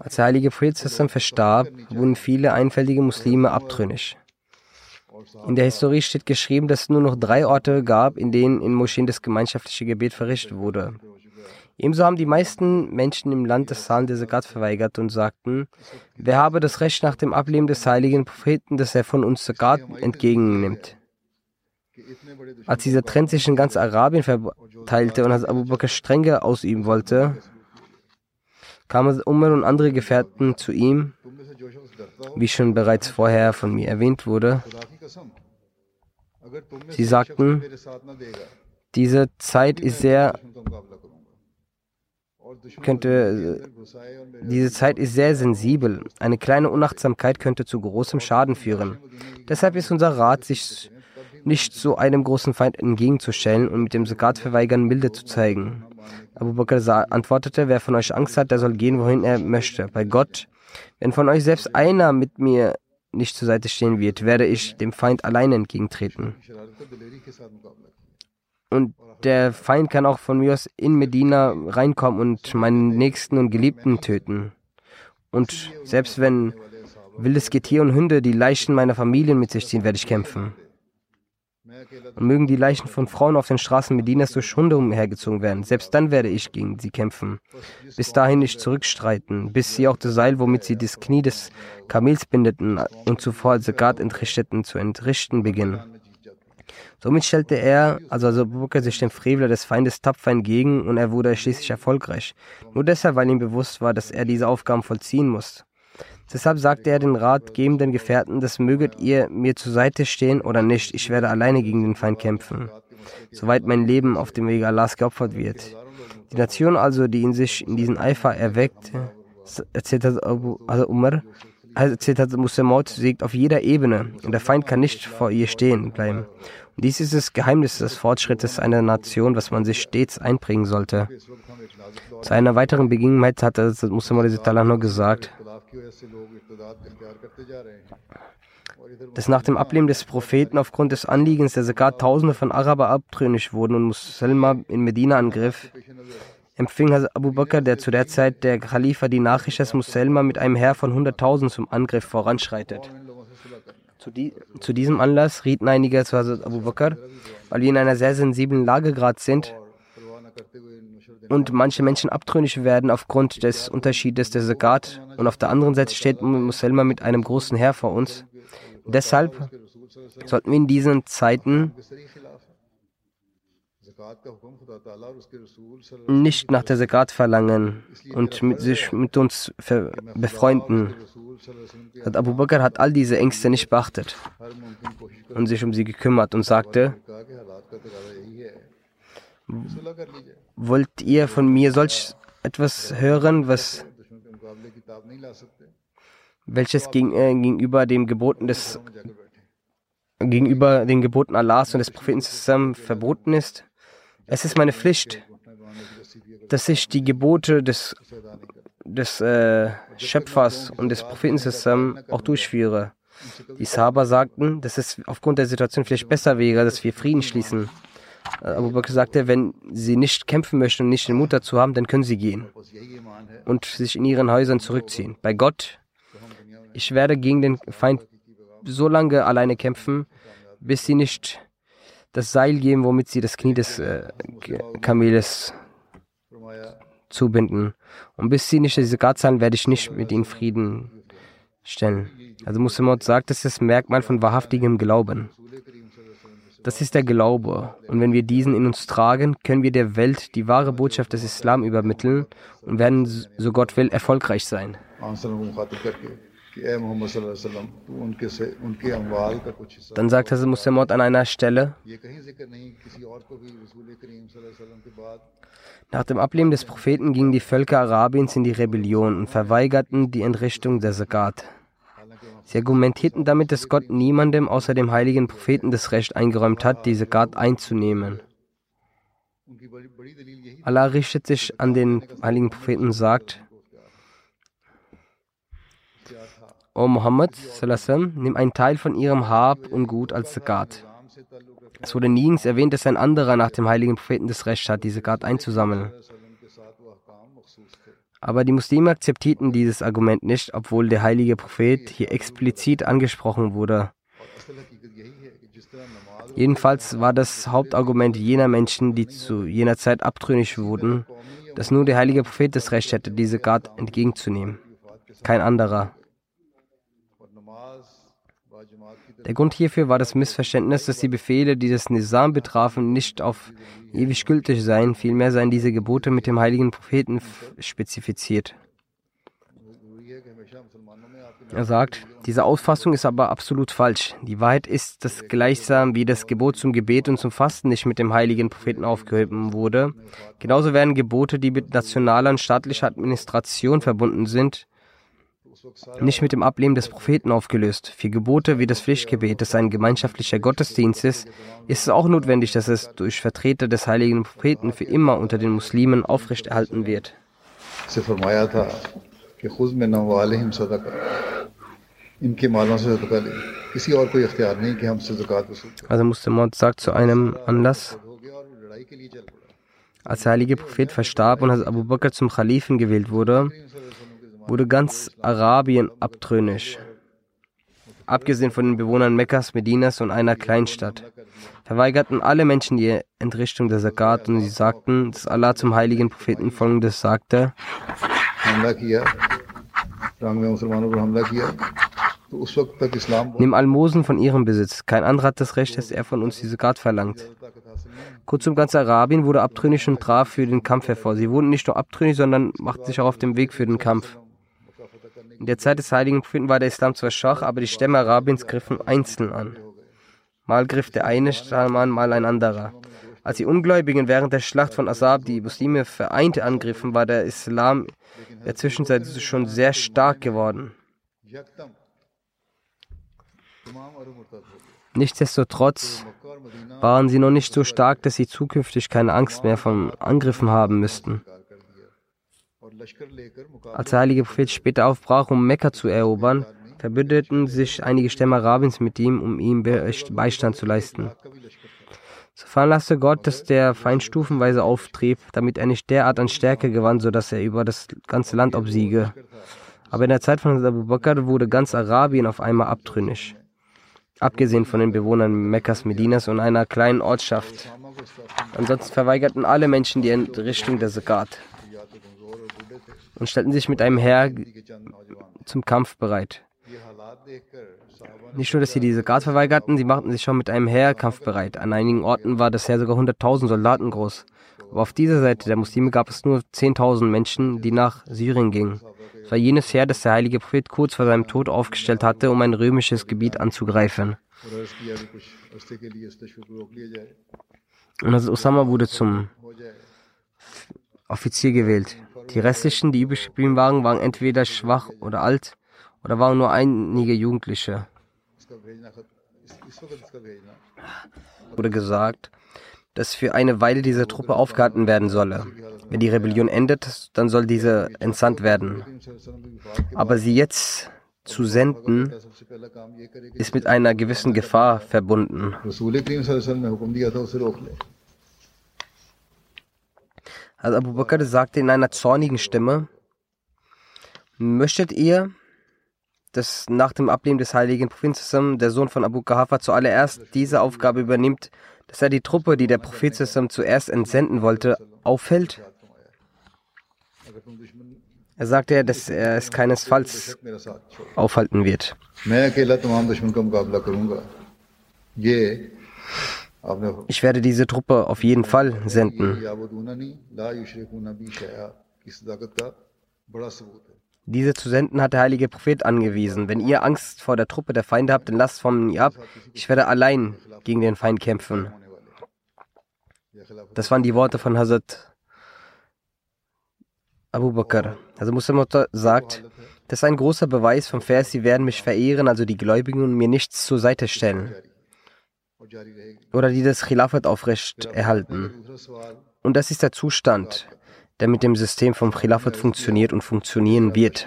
S2: als der heilige Prophet verstarb, wurden viele einfältige Muslime abtrünnig. In der Historie steht geschrieben, dass es nur noch drei Orte gab, in denen in Moscheen das gemeinschaftliche Gebet verrichtet wurde. Ebenso haben die meisten Menschen im Land das Zahlen der Zakat verweigert und sagten, wer habe das Recht nach dem Ableben des heiligen Propheten, dass er von uns Zakat entgegennimmt. Als dieser Trend sich in ganz Arabien verteilte und als Abu Bakr strenge ausüben wollte, kamen Umar und andere Gefährten zu ihm, wie schon bereits vorher von mir erwähnt wurde. Sie sagten, diese Zeit ist sehr könnte, diese Zeit ist sehr sensibel. Eine kleine Unachtsamkeit könnte zu großem Schaden führen. Deshalb ist unser Rat, sich nicht so einem großen Feind entgegenzustellen und mit dem Zakat verweigern milde zu zeigen. Abu Bakr antwortete, wer von euch Angst hat, der soll gehen, wohin er möchte. Bei Gott, wenn von euch selbst einer mit mir nicht zur Seite stehen wird, werde ich dem Feind alleine entgegentreten. Und der Feind kann auch von mir aus in Medina reinkommen und meinen Nächsten und Geliebten töten. Und selbst wenn wildes Getier und Hunde die Leichen meiner Familien mit sich ziehen, werde ich kämpfen. Und mögen die Leichen von Frauen auf den Straßen Medinas durch Hunde umhergezogen werden. Selbst dann werde ich gegen sie kämpfen. Bis dahin nicht zurückstreiten, bis sie auch das Seil, womit sie das Knie des Kamels bindeten und zuvor Zakat entrichteten, zu entrichten beginnen. Somit stellte er, also, also Bakr sich dem Freveler des Feindes tapfer entgegen und er wurde schließlich erfolgreich. Nur deshalb, weil ihm bewusst war, dass er diese Aufgaben vollziehen muss. Deshalb sagte er den ratgebenden Gefährten, das möget ihr mir zur Seite stehen oder nicht, ich werde alleine gegen den Feind kämpfen, soweit mein Leben auf dem Wege Allahs geopfert wird. Die Nation also, die in sich in diesen Eifer erweckt, erzählt Abu also Umar, erzählt hat Muslimaut, siegt auf jeder Ebene und der Feind kann nicht vor ihr stehen bleiben. Und dies ist das Geheimnis des Fortschrittes einer Nation, was man sich stets einbringen sollte. Zu einer weiteren Begebenheit hat Muslimaut nur gesagt, dass nach dem Ableben des Propheten aufgrund des Anliegens der Zakat Tausende von Araber abtrünnig wurden und Muslima in Medina angriff, empfing Abu Bakr, der zu der Zeit der Khalifa, die Nachricht, dass Muselma mit einem Heer von 100.000 zum Angriff voranschreitet. Zu, die, zu, diesem Anlass rieten einige zu Abu Bakr, weil wir in einer sehr sensiblen Lage gerade sind und manche Menschen abtrünnig werden aufgrund des Unterschiedes der Zakat und auf der anderen Seite steht Muselma mit einem großen Heer vor uns. Deshalb sollten wir in diesen Zeiten nicht nach der Zakat verlangen und mit sich mit uns befreunden. Abu Bakr hat all diese Ängste nicht beachtet und sich um sie gekümmert und sagte, wollt ihr von mir solch etwas hören, was welches gegen, äh, gegenüber dem Geboten des gegenüber den Geboten Allahs und des Propheten zusammen verboten ist? Es ist meine Pflicht, dass ich die Gebote des, des äh, Schöpfers und des Propheten auch durchführe. Die Sahaba sagten, dass es aufgrund der Situation vielleicht besser wäre, dass wir Frieden schließen. Äh, Abu Bakr sagte, wenn sie nicht kämpfen möchten und nicht den Mut dazu haben, dann können sie gehen und sich in ihren Häusern zurückziehen. Bei Gott, ich werde gegen den Feind so lange alleine kämpfen, bis sie nicht das Seil geben, womit sie das Knie des äh, Kameles zubinden. Und bis sie nicht diese Gat zahlen, werde ich nicht mit ihnen Frieden stellen. Also Muhammad sagt, das ist das Merkmal von wahrhaftigem Glauben. Das ist der Glaube. Und wenn wir diesen in uns tragen, können wir der Welt die wahre Botschaft des Islam übermitteln und werden, so Gott will, erfolgreich sein. Dann sagt Hazrat Muslimot an einer Stelle, nach dem Ableben des Propheten gingen die Völker Arabiens in die Rebellion und verweigerten die Entrichtung der Zakat. Sie argumentierten damit, dass Gott niemandem außer dem heiligen Propheten das Recht eingeräumt hat, die Zakat einzunehmen. Allah richtet sich an den heiligen Propheten und sagt, O Muhammad, nimm einen Teil von ihrem Hab und Gut als Zakat. Es wurde nirgends erwähnt, dass ein anderer nach dem heiligen Propheten das Recht hat, diese Zakat einzusammeln. Aber die Muslime akzeptierten dieses Argument nicht, obwohl der heilige Prophet hier explizit angesprochen wurde. Jedenfalls war das Hauptargument jener Menschen, die zu jener Zeit abtrünnig wurden, dass nur der heilige Prophet das Recht hätte, diese Gat entgegenzunehmen. Kein anderer. Der Grund hierfür war das Missverständnis, dass die Befehle, die das Nizam betrafen, nicht auf ewig gültig seien, vielmehr seien diese Gebote mit dem heiligen Propheten spezifiziert. Er sagt, diese Auffassung ist aber absolut falsch. Die Wahrheit ist, dass gleichsam wie das Gebot zum Gebet und zum Fasten nicht mit dem heiligen Propheten aufgehoben wurde, genauso werden Gebote, die mit nationaler und staatlicher Administration verbunden sind, nicht mit dem Ableben des Propheten aufgelöst. Für Gebote wie das Pflichtgebet, das ein gemeinschaftlicher Gottesdienst ist, ist es auch notwendig, dass es durch Vertreter des heiligen Propheten für immer unter den Muslimen aufrechterhalten wird. Also musste Mord sagt zu einem Anlass, als der heilige Prophet verstarb und als Abu Bakr zum Khalifen gewählt wurde, wurde ganz Arabien abtrünnig. Abgesehen von den Bewohnern Mekkas, Medinas und einer Kleinstadt verweigerten alle Menschen die Entrichtung der Zakat und sie sagten, dass Allah zum heiligen Propheten folgendes sagte. Nimm Almosen von ihrem Besitz. Kein anderer hat das Recht, dass er von uns die Zakat verlangt. Kurzum, ganz Arabien wurde abtrünnig und traf für den Kampf hervor. Sie wurden nicht nur abtrünnig, sondern machten sich auch auf den Weg für den Kampf. In der Zeit des heiligen Propheten war der Islam zwar schwach, aber die Stämme Arabiens griffen einzeln an. Mal griff der eine Stamm an, mal ein anderer. Als die Ungläubigen während der Schlacht von Asab die Muslime vereint angriffen, war der Islam in der Zwischenzeit schon sehr stark geworden. Nichtsdestotrotz waren sie noch nicht so stark, dass sie zukünftig keine Angst mehr von Angriffen haben müssten. Als der heilige Prophet später aufbrach, um Mekka zu erobern, verbündeten sich einige Stämme Arabiens mit ihm, um ihm Beistand zu leisten. So veranlasste Gott, dass der Feind stufenweise auftrieb, damit er nicht derart an Stärke gewann, sodass er über das ganze Land obsiege. Aber in der Zeit von Abu Bakr wurde ganz Arabien auf einmal abtrünnig. Abgesehen von den Bewohnern Mekkas, Medinas und einer kleinen Ortschaft. Ansonsten verweigerten alle Menschen die Entrichtung der Zakat und stellten sich mit einem Heer zum Kampf bereit. Nicht nur, dass sie diese Gas verweigerten, sie machten sich schon mit einem Heer kampfbereit. An einigen Orten war das Heer sogar 100.000 Soldaten groß. Aber auf dieser Seite der Muslime gab es nur 10.000 Menschen, die nach Syrien gingen. Es war jenes Heer, das der heilige Prophet kurz vor seinem Tod aufgestellt hatte, um ein römisches Gebiet anzugreifen. Und also Osama wurde zum Offizier gewählt. Die restlichen, die übrig geblieben waren, waren entweder schwach oder alt oder waren nur einige Jugendliche. Wurde gesagt, dass für eine Weile diese Truppe aufgehalten werden solle. Wenn die Rebellion endet, dann soll diese entsandt werden. Aber sie jetzt zu senden, ist mit einer gewissen Gefahr verbunden. Also Abu Bakr sagte in einer zornigen Stimme, möchtet ihr, dass nach dem Ableben des heiligen Propheten der Sohn von Abu Qahafa zuallererst diese Aufgabe übernimmt, dass er die Truppe, die der Prophet zuerst entsenden wollte, aufhält? Er sagte ja, dass er es keinesfalls aufhalten wird. Ich werde diese Truppe auf jeden Fall senden. Diese zu senden hat der heilige Prophet angewiesen. Wenn ihr Angst vor der Truppe der Feinde habt, dann lasst von mir ab. Ich werde allein gegen den Feind kämpfen. Das waren die Worte von Hazrat Abu Bakr. Also Muslim sagt, das ist ein großer Beweis vom Vers, sie werden mich verehren, also die Gläubigen, und mir nichts zur Seite stellen. Oder die das Khilafat aufrecht erhalten. Und das ist der Zustand, der mit dem System vom Khilafat funktioniert und funktionieren wird.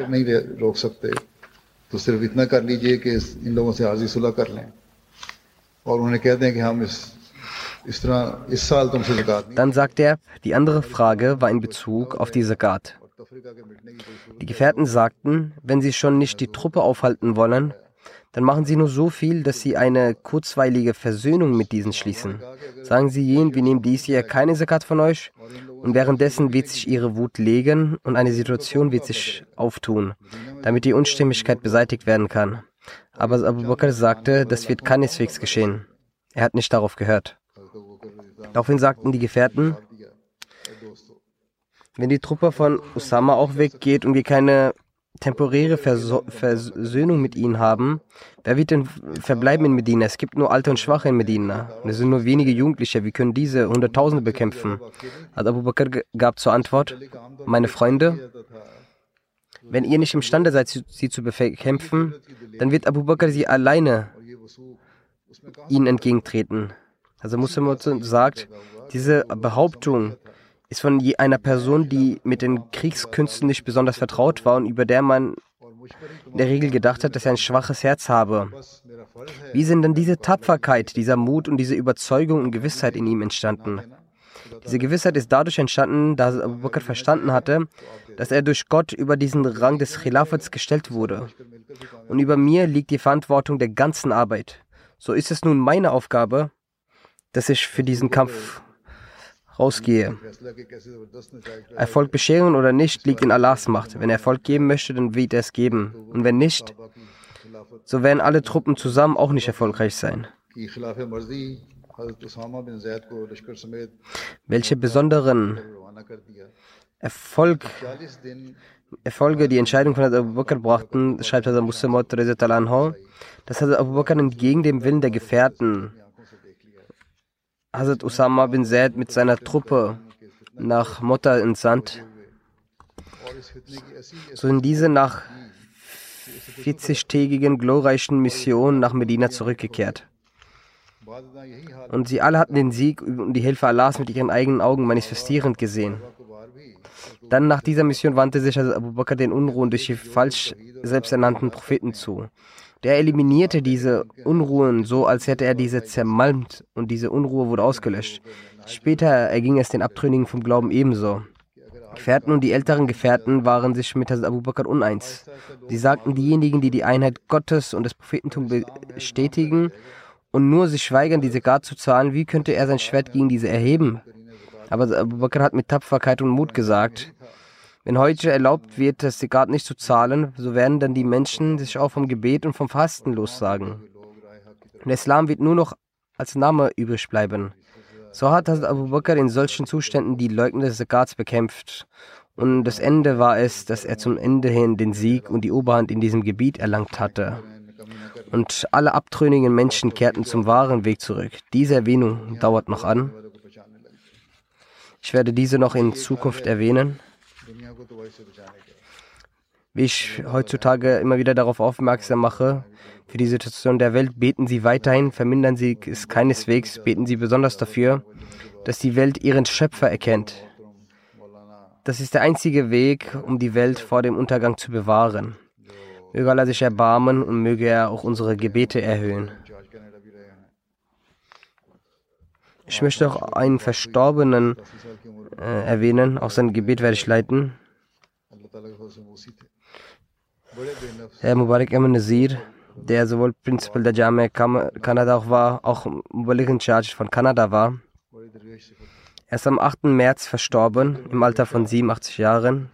S2: Dann sagt er, die andere Frage war in Bezug auf die Zakat. Die Gefährten sagten, wenn sie schon nicht die Truppe aufhalten wollen, dann machen sie nur so viel, dass sie eine kurzweilige Versöhnung mit diesen schließen. Sagen sie jenen, wir nehmen dies hier keine Zakat von euch und währenddessen wird sich ihre Wut legen und eine Situation wird sich auftun, damit die Unstimmigkeit beseitigt werden kann. Aber Abu Bakr sagte, das wird keineswegs geschehen. Er hat nicht darauf gehört. Daraufhin sagten die Gefährten, wenn die Truppe von Usama auch weggeht und wir keine temporäre Verso Versöhnung mit ihnen haben, wer wird denn verbleiben in Medina? Es gibt nur Alte und Schwache in Medina. Es sind nur wenige Jugendliche. Wir können diese Hunderttausende bekämpfen. Also Abu Bakr gab zur Antwort, meine Freunde, wenn ihr nicht imstande seid, sie zu bekämpfen, dann wird Abu Bakr sie alleine ihnen entgegentreten. Also Muslim sagt, diese Behauptung ist von einer Person, die mit den Kriegskünsten nicht besonders vertraut war und über der man in der Regel gedacht hat, dass er ein schwaches Herz habe. Wie sind denn diese Tapferkeit, dieser Mut und diese Überzeugung und Gewissheit in ihm entstanden? Diese Gewissheit ist dadurch entstanden, dass Abu Bakr verstanden hatte, dass er durch Gott über diesen Rang des Khilafats gestellt wurde. Und über mir liegt die Verantwortung der ganzen Arbeit. So ist es nun meine Aufgabe, dass ich für diesen Kampf rausgehe. Erfolg bescheren oder nicht, liegt in Allahs Macht. Wenn er Erfolg geben möchte, dann wird er es geben. Und wenn nicht, so werden alle Truppen zusammen auch nicht erfolgreich sein. Welche besonderen Erfolg, Erfolge die Entscheidung von Abu Bakr brachten, schreibt Hazrat Muslimot dass Abu Bakr entgegen dem Willen der Gefährten Hazrat Usama bin Zaid mit seiner Truppe nach Motta entsandt, so sind diese nach 40-tägigen glorreichen Mission nach Medina zurückgekehrt. Und sie alle hatten den Sieg und die Hilfe Allahs mit ihren eigenen Augen manifestierend gesehen. Dann nach dieser Mission wandte sich Abu Bakr den Unruhen durch die falsch selbsternannten Propheten zu. Der eliminierte diese Unruhen so, als hätte er diese zermalmt und diese Unruhe wurde ausgelöscht. Später erging es den Abtrünnigen vom Glauben ebenso. Gefährten und die älteren Gefährten waren sich mit Hazrat Abu Bakr uneins. Sie sagten, diejenigen, die die Einheit Gottes und des Prophetentums bestätigen und nur sich weigern, diese Gar zu zahlen, wie könnte er sein Schwert gegen diese erheben? Aber Abu Bakr hat mit Tapferkeit und Mut gesagt, Wenn heute erlaubt wird, das Zakat nicht zu zahlen, so werden dann die Menschen sich auch vom Gebet und vom Fasten lossagen. Der Islam wird nur noch als Name übrig bleiben. So hat Hazrat Abu Bakr in solchen Zuständen die Leugner des Zakats bekämpft. Und das Ende war es, dass er zum Ende hin den Sieg und die Oberhand in diesem Gebiet erlangt hatte. Und alle abtrünnigen Menschen kehrten zum wahren Weg zurück. Diese Erwähnung dauert noch an. Ich werde diese noch in Zukunft erwähnen. Wie ich heutzutage immer wieder darauf aufmerksam mache, für die Situation der Welt beten Sie weiterhin, vermindern Sie es keineswegs, beten Sie besonders dafür, dass die Welt ihren Schöpfer erkennt. Das ist der einzige Weg, um die Welt vor dem Untergang zu bewahren. Möge Allah sich erbarmen und möge er auch unsere Gebete erhöhen. Ich möchte auch einen Verstorbenen äh, erwähnen, auch sein Gebet werde ich leiten. Herr Mubarak Ahmed Nazir, der sowohl Principal der Jamia Kanada auch war, auch Mubarak in Charge von Kanada war. Er ist am 8. März verstorben, im Alter von 87 Jahren.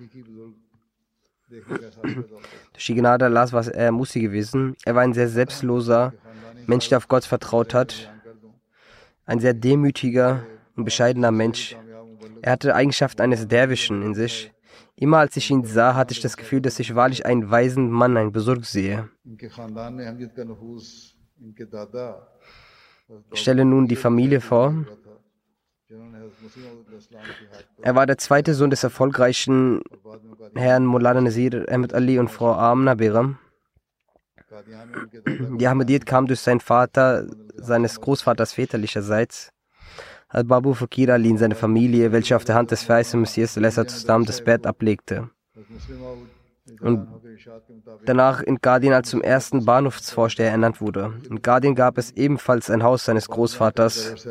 S2: Durch die Gnade Allahs war er Musi gewesen. Er war ein sehr selbstloser Mensch, der auf Gott vertraut hat. Ein sehr demütiger und bescheidener Mensch. Er hatte Eigenschaften eines Derwischen in sich. Immer als ich ihn sah, hatte ich das Gefühl, dass ich wahrlich einen weisen Mann, einen Besurg sehe. Ich stelle nun die Familie vor. Er war der zweite Sohn des erfolgreichen Herrn Mulana Nazir Ahmed Ali und Frau Amna Biram. Die Ahmadiyyat kam durch seinen Vater, seines Großvaters väterlicherseits. Al-Babu Fakir Ali in seine Familie, welche auf der Hand des verheißenen Messias Islam das Bett ablegte. Und danach in Gardin als zum ersten Bahnhofsvorsteher ernannt wurde. In Gardin gab es ebenfalls ein Haus seines Großvaters.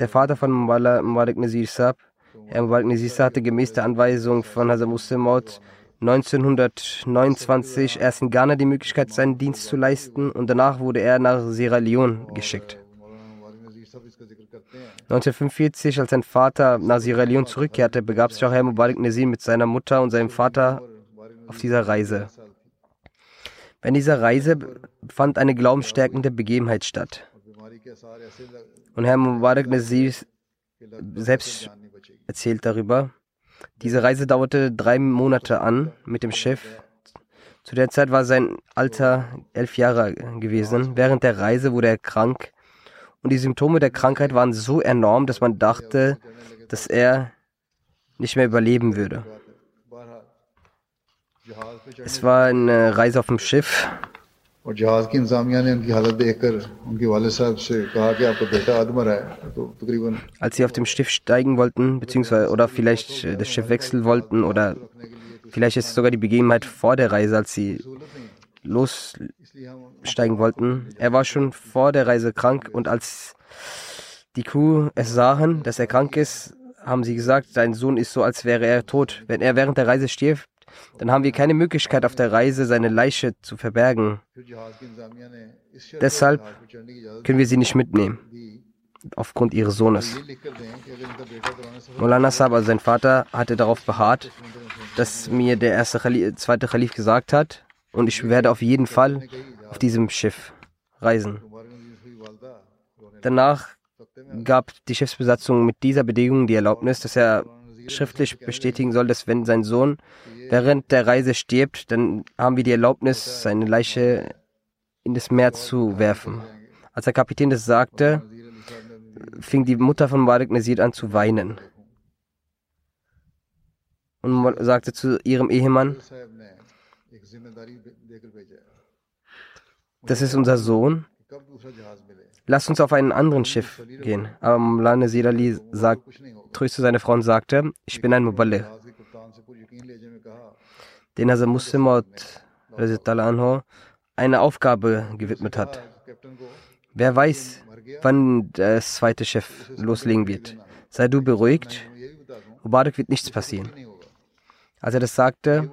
S2: Der Vater von Mubarak Nazir Saab, Herr Mubarak Nazir Saab, hatte gemäß der Anweisung von Hazrat Muslim Maud 1929 erst in Ghana die Möglichkeit, seinen Dienst zu leisten und danach wurde er nach Sierra Leone geschickt. 1945, als sein Vater nach Sierra Leone zurückkehrte, begab sich auch Herr Mubarak Nazir mit seiner Mutter und seinem Vater auf dieser Reise. Während dieser Reise fand eine glaubensstärkende Begebenheit statt. Und Herr Mubarak Nazir selbst erzählt darüber. Diese Reise dauerte drei Monate an mit dem Schiff. Zu der Zeit war sein Alter elf Jahre gewesen. Während der Reise wurde er krank und die Symptome der Krankheit waren so enorm, dass man dachte, dass er nicht mehr überleben würde. Es war eine Reise auf dem Schiff. Und जहाज की इंतजामिया ने उनकी हालत देखकर उनके वाले साहब से कहा कि आपका बेटा आदमर है तो तकरीबन Als sie auf dem Schiff steigen wollten, beziehungsweise oder vielleicht das Schiff wechseln wollten oder vielleicht ist es sogar die Begebenheit vor der Reise, als sie lossteigen wollten. Er war schon vor der Reise krank und als die Crew es sahen, dass er krank ist, haben sie gesagt, sein Sohn ist so, als wäre er tot. Wenn er während der Reise stirbt, dann haben wir keine Möglichkeit auf der Reise, seine Leiche zu verbergen. Deshalb können wir sie nicht mitnehmen, aufgrund ihres Sohnes. Molana Sab, also sein Vater, hatte darauf beharrt, dass mir der erste Khalif, zweite Khalif gesagt hat, und ich werde auf jeden Fall auf diesem Schiff reisen. Danach gab die Schiffsbesatzung mit dieser Bedingung die Erlaubnis, dass er schriftlich bestätigen soll, dass wenn sein Sohn während der Reise stirbt, dann haben wir die Erlaubnis, seine Leiche in das Meer zu werfen. Als der Kapitän das sagte, fing die Mutter von Malik Nazir an zu weinen und sagte zu ihrem Ehemann, das ist unser Sohn. Lass uns auf ein anderes Schiff gehen. Aber Mullah Zir Ali sagt, tröste seine Frau und sagte, ich bin ein Muballigh. Den Hazrat Muslimot eine Aufgabe gewidmet hat. Wer weiß, wann das zweite Schiff loslegen wird. Sei du beruhigt, Mubarak wird nichts passieren. Als er das sagte,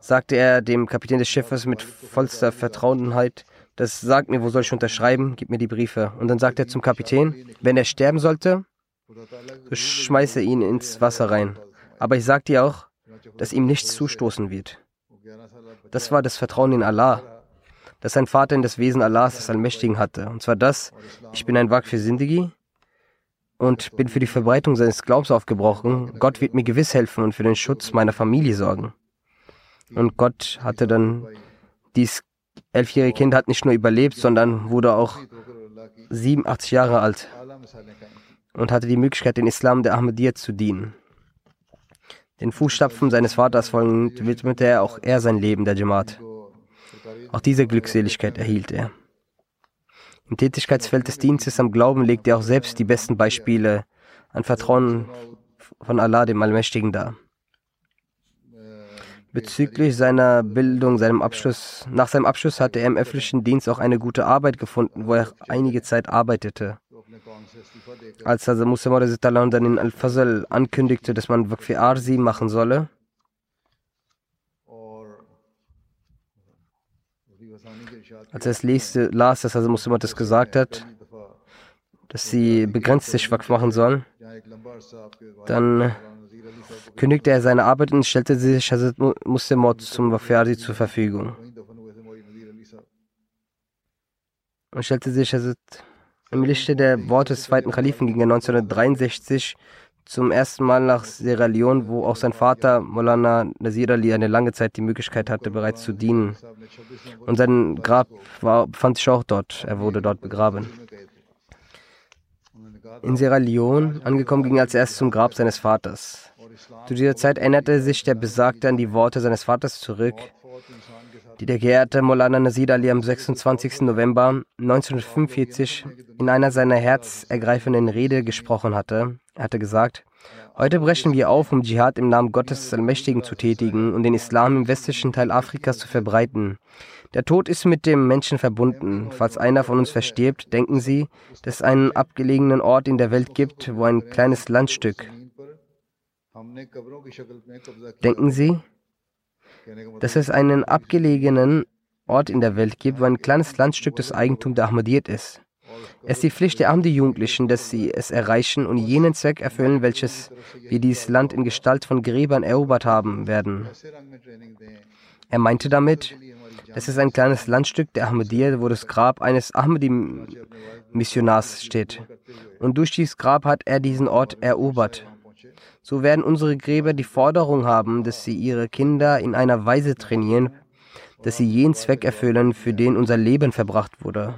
S2: sagte er dem Kapitän des Schiffes mit vollster Vertrauenheit, das sagt mir, wo soll ich unterschreiben, gib mir die Briefe. Und dann sagt er zum Kapitän, wenn er sterben sollte, so schmeiße ihn ins Wasser rein. Aber ich sage dir auch, dass ihm nichts zustoßen wird. Das war das Vertrauen in Allah, das sein Vater in das Wesen Allahs des Allmächtigen hatte. Und zwar das, ich bin ein Waq für Sindigi und bin für die Verbreitung seines Glaubens aufgebrochen. Gott wird mir gewiss helfen und für den Schutz meiner Familie sorgen. Und Gott hatte dann dieses elfjährige Kind hat nicht nur überlebt, sondern wurde auch 87 Jahre alt und hatte die Möglichkeit, den Islam der Ahmadiyya zu dienen. Den Fußstapfen seines Vaters folgend widmete er auch er sein Leben der Jamaat. Auch diese Glückseligkeit erhielt er. Im Tätigkeitsfeld des Dienstes am Glauben legte er auch selbst die besten Beispiele an Vertrauen von Allah, dem Allmächtigen, dar. Bezüglich seiner Bildung, seinem Abschluss, nach seinem Abschluss hatte er im öffentlichen Dienst auch eine gute Arbeit gefunden, wo er einige Zeit arbeitete. Als also Musa dann in Al-Fazl ankündigte, dass man Waqfi Arzi machen solle, als er es leste, las, dass also Musa das gesagt hat, dass sie begrenzt sich Waqf machen sollen, dann kündigte er seine Arbeit und stellte sich Hazrat Muslim zum Waqfi Arzi zur Verfügung. Und stellte sich Hazrat im Lichte der Worte des zweiten Kalifen ging er 1963 zum ersten Mal nach Sierra Leone, wo auch sein Vater Molana Nasir Ali eine lange Zeit die Möglichkeit hatte, bereits zu dienen. Und sein Grab war, befand sich auch dort. Er wurde dort begraben. In Sierra Leone angekommen ging er als erstes zum Grab seines Vaters. Zu dieser Zeit erinnerte sich der Besagte an die Worte seines Vaters zurück, die der geehrte Molana Nasir Ali am 26. November 1945 in einer seiner herzergreifenden Rede gesprochen hatte. Er hatte gesagt, Heute brechen wir auf, um Dschihad im Namen Gottes des Allmächtigen zu tätigen und den Islam im westlichen Teil Afrikas zu verbreiten. Der Tod ist mit dem Menschen verbunden. Falls einer von uns verstirbt, denken Sie, dass es einen abgelegenen Ort in der Welt gibt, wo ein kleines Landstück. Denken Sie, dass es einen abgelegenen Ort in der Welt gibt, wo ein kleines Landstück das Eigentum der Ahmadiyyat ist. Es ist die Pflicht der Ahmadi-Jugendlichen, dass sie es erreichen und jenen Zweck erfüllen, welches wir dieses Land in Gestalt von Gräbern erobert haben werden. Er meinte damit, es ein kleines Landstück der Ahmadiyya, wo das Grab eines Ahmadi-Missionars steht. Und durch dieses Grab hat er diesen Ort erobert. So werden unsere Gräber die Forderung haben, dass sie ihre Kinder in einer Weise trainieren, dass sie jenen Zweck erfüllen, für den unser Leben verbracht wurde.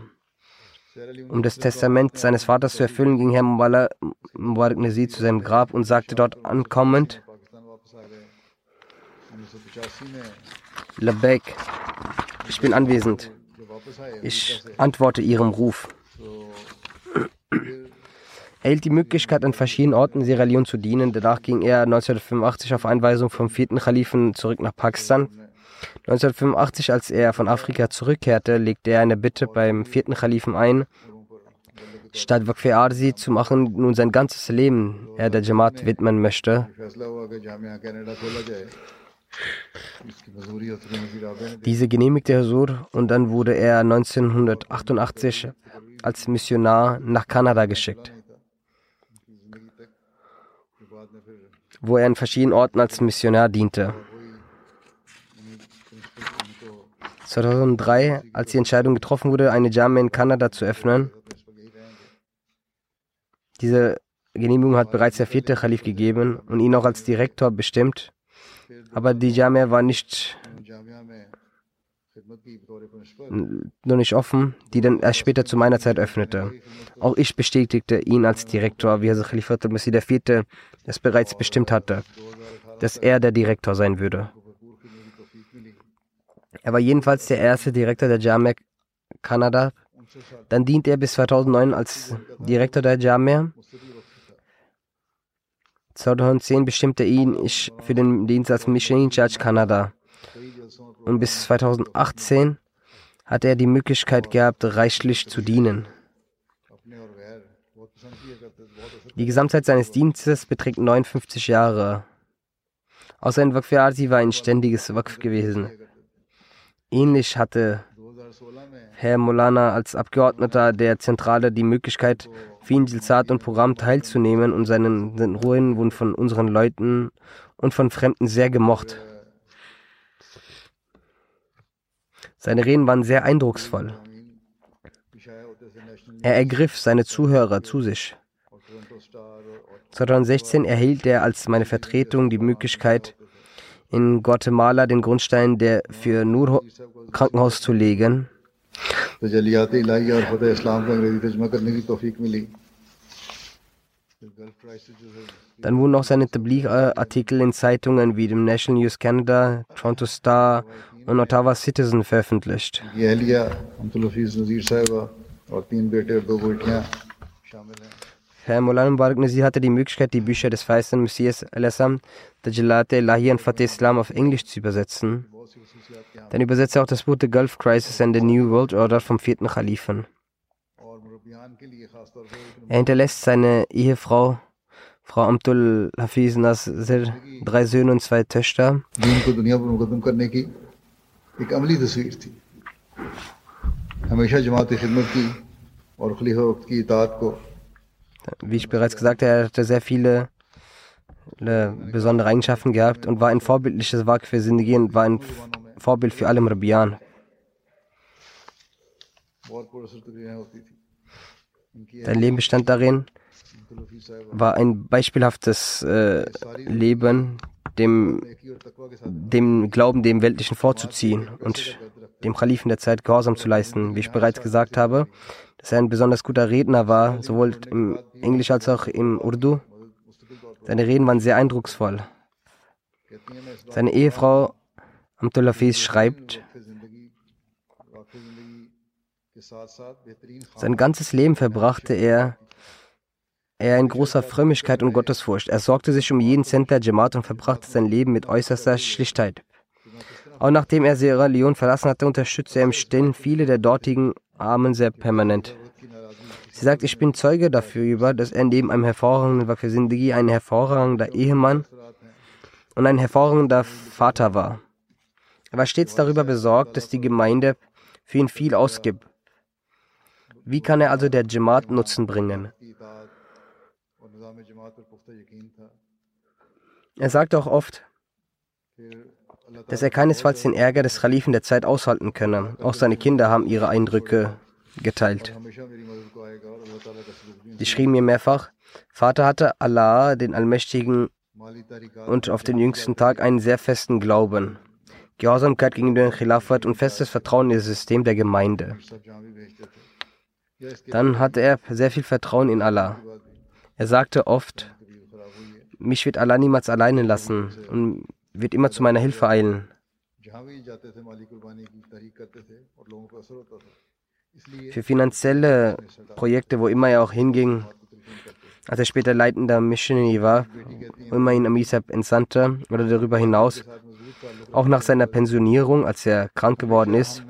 S2: Um das Testament seines Vaters zu erfüllen, ging Herr Mubarak Nazir zu seinem Grab und sagte dort ankommend, Labek, ich bin anwesend. Ich antworte Ihrem Ruf. Er erhielt die Möglichkeit, an verschiedenen Orten in Sierra Leone zu dienen. Danach ging er 1985 auf Einweisung vom vierten Kalifen zurück nach Pakistan. 1985, als er von Afrika zurückkehrte, legte er eine Bitte beim vierten Kalifen ein, statt Waqf Arzi zu machen, nun sein ganzes Leben er der Jamaat widmen möchte. Diese genehmigte Husur und dann wurde er 1988 als Missionar nach Kanada geschickt. Wo er in verschiedenen Orten als Missionar diente. 2003, als die Entscheidung getroffen wurde, eine Jamia in Kanada zu öffnen, diese Genehmigung hat bereits der vierte Khalif gegeben und ihn auch als Direktor bestimmt, aber die Jamia war nicht nur nicht offen, die dann erst später zu meiner Zeit öffnete. Auch ich bestätigte ihn als Direktor, wie Hazrat Khalifat al-Masih IV. es bereits bestimmt hatte, dass er der Direktor sein würde. Er war jedenfalls der erste Direktor der Jamia Kanada. Dann diente er bis 2009 als Direktor der Jamia. 2010 bestimmte ihn ich für den Dienst als Mission Charge Kanada und bis 2018 hatte er die Möglichkeit gehabt, reichlich zu dienen. Die Gesamtzeit seines Dienstes beträgt 59 Jahre. Außer in Waqf war ein ständiges Waqf gewesen. Ähnlich hatte Herr Molana als Abgeordneter der Zentrale die Möglichkeit, vielen Jilsat und Programm teilzunehmen und seinen, seinen Ruhen wurden von unseren Leuten und von Fremden sehr gemocht. Seine Reden waren sehr eindrucksvoll. Er ergriff seine Zuhörer zu sich. 2016 erhielt er als meine Vertretung die Möglichkeit, in Guatemala den Grundstein der für Nur Krankenhaus zu legen. Dann wurden auch seine Tabligh-Artikel in Zeitungen wie dem National News Canada, Toronto Star und Ottawa Citizen veröffentlicht. Herr Molan Mubarak Nazir hatte die Möglichkeit, die Bücher des feisten Messias Al-Assam, Dajalate Lahi und Fateh Islam auf Englisch zu übersetzen. Dann übersetzte er auch das Buch The Gulf Crisis and the New World Order vom vierten Khalifen. Er hinterlässt seine Ehefrau, Frau Amtul Hafiz Nasir, drei Söhne und zwei Töchter. Wie ich bereits gesagt habe, er hatte sehr viele besondere Eigenschaften gehabt und war ein vorbildliches Werk für Sindhi und war ein Vorbild für alle Mrabian. Sein Leben bestand darin, war ein beispielhaftes äh, Leben, dem, dem Glauben, dem Weltlichen vorzuziehen und dem Khalifen der Zeit Gehorsam zu leisten. Wie ich bereits gesagt habe, dass er ein besonders guter Redner war, sowohl im Englisch als auch im Urdu. Seine Reden waren sehr eindrucksvoll. Seine Ehefrau Amtul Hafiz schreibt, sein ganzes Leben verbrachte er er in großer Frömmigkeit und Gottesfurcht. Er sorgte sich um jeden Cent der Jamaat und verbrachte sein Leben mit äußerster Schlichtheit. Auch nachdem er Sierra Leone verlassen hatte, unterstützte er im Stillen viele der dortigen Armen sehr permanent. Sie sagt, ich bin Zeuge dafür, dass er neben einem hervorragenden Sindhi ein hervorragender Ehemann und ein hervorragender Vater war. Er war stets darüber besorgt, dass die Gemeinde für ihn viel ausgibt. Wie kann er also der Jamaat Nutzen bringen? Er sagt auch oft, dass er keinesfalls den Ärger des Khalifen der Zeit aushalten könne. Auch seine Kinder haben ihre Eindrücke geteilt. Sie schrieben mir mehrfach, Vater hatte Allah, den Allmächtigen, und auf den jüngsten Tag einen sehr festen Glauben, Gehorsamkeit gegenüber dem Khilafat und festes Vertrauen in das System der Gemeinde. Dann hatte er sehr viel Vertrauen in Allah. Er sagte oft, mich wird Allah niemals alleine lassen und wird immer zu meiner Hilfe eilen. Für finanzielle Projekte, wo immer er auch hinging, als er später leitender Missionary war, immer ihn Amisab entsandte oder darüber hinaus, auch nach seiner Pensionierung, als er krank geworden ist,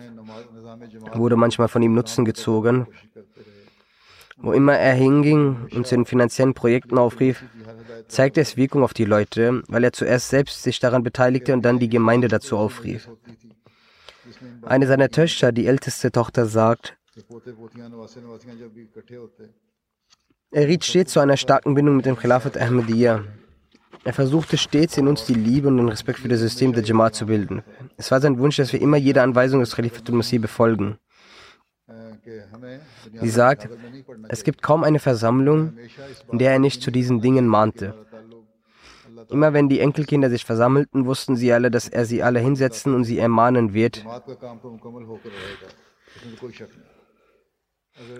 S2: wurde manchmal von ihm Nutzen gezogen. Wo immer er hinging und zu den finanziellen Projekten aufrief, zeigte es Wirkung auf die Leute, weil er zuerst selbst sich daran beteiligte und dann die Gemeinde dazu aufrief. Eine seiner Töchter, die älteste Tochter, sagt, er riet stets zu einer starken Bindung mit dem Khilafat Ahmadiyya. Er versuchte stets in uns die Liebe und den Respekt für das System der Jamaat zu bilden. Es war sein Wunsch, dass wir immer jede Anweisung des Khalifatul Masih befolgen. Sie sagt, es gibt kaum eine Versammlung, in der er nicht zu diesen Dingen mahnte. Immer wenn die Enkelkinder sich versammelten, wussten sie alle, dass er sie alle hinsetzen und sie ermahnen wird.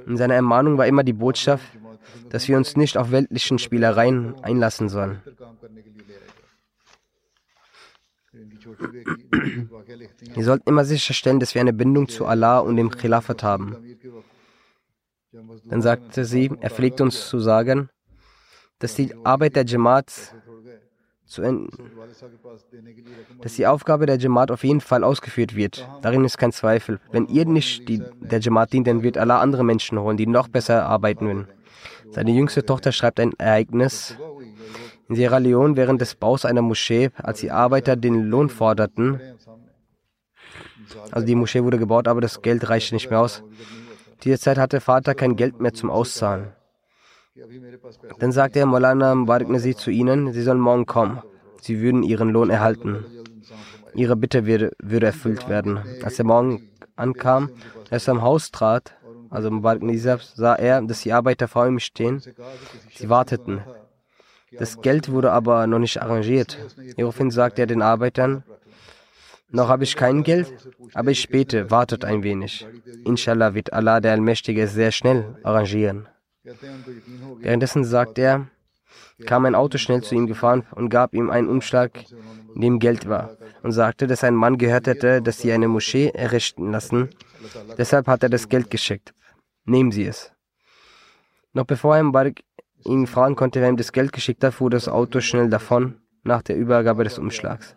S2: In seiner Ermahnung war immer die Botschaft, dass wir uns nicht auf weltlichen Spielereien einlassen sollen. Wir sollten immer sicherstellen, dass wir eine Bindung zu Allah und dem Khilafat haben. Dann sagte sie, er pflegt uns zu sagen, dass die Arbeit der Jamaat zu dass die Aufgabe der Jamaat auf jeden Fall ausgeführt wird. Darin ist kein Zweifel. Wenn ihr nicht die, der Jamaat dient, dann wird Allah andere Menschen holen, die noch besser arbeiten würden. Seine jüngste Tochter schreibt ein Ereignis in Sierra Leone während des Baus einer Moschee, als die Arbeiter den Lohn forderten, Also die Moschee wurde gebaut, aber das Geld reichte nicht mehr aus. Diese Zeit hatte Vater kein Geld mehr zum Auszahlen. Dann sagte er Molana Mubarak Nazir zu ihnen, sie sollen morgen kommen. Sie würden ihren Lohn erhalten. Ihre Bitte würde, würde erfüllt werden. Als er morgen ankam, als er am Haus trat, also Mubarak Nazir, sah er, dass die Arbeiter vor ihm stehen. Sie warteten. Das Geld wurde aber noch nicht arrangiert. Daraufhin sagte er den Arbeitern, noch habe ich kein Geld, aber ich bete, wartet ein wenig. Inshallah wird Allah der Allmächtige sehr schnell arrangieren. Währenddessen sagt er, kam ein Auto schnell zu ihm gefahren und gab ihm einen Umschlag, in dem Geld war, und sagte, dass ein Mann gehört hätte, dass sie eine Moschee errichten lassen. Deshalb hat er das Geld geschickt. Nehmen Sie es. Noch bevor er Mubarak ihn fragen konnte, wer ihm das Geld geschickt hat, fuhr das Auto schnell davon nach der Übergabe des Umschlags.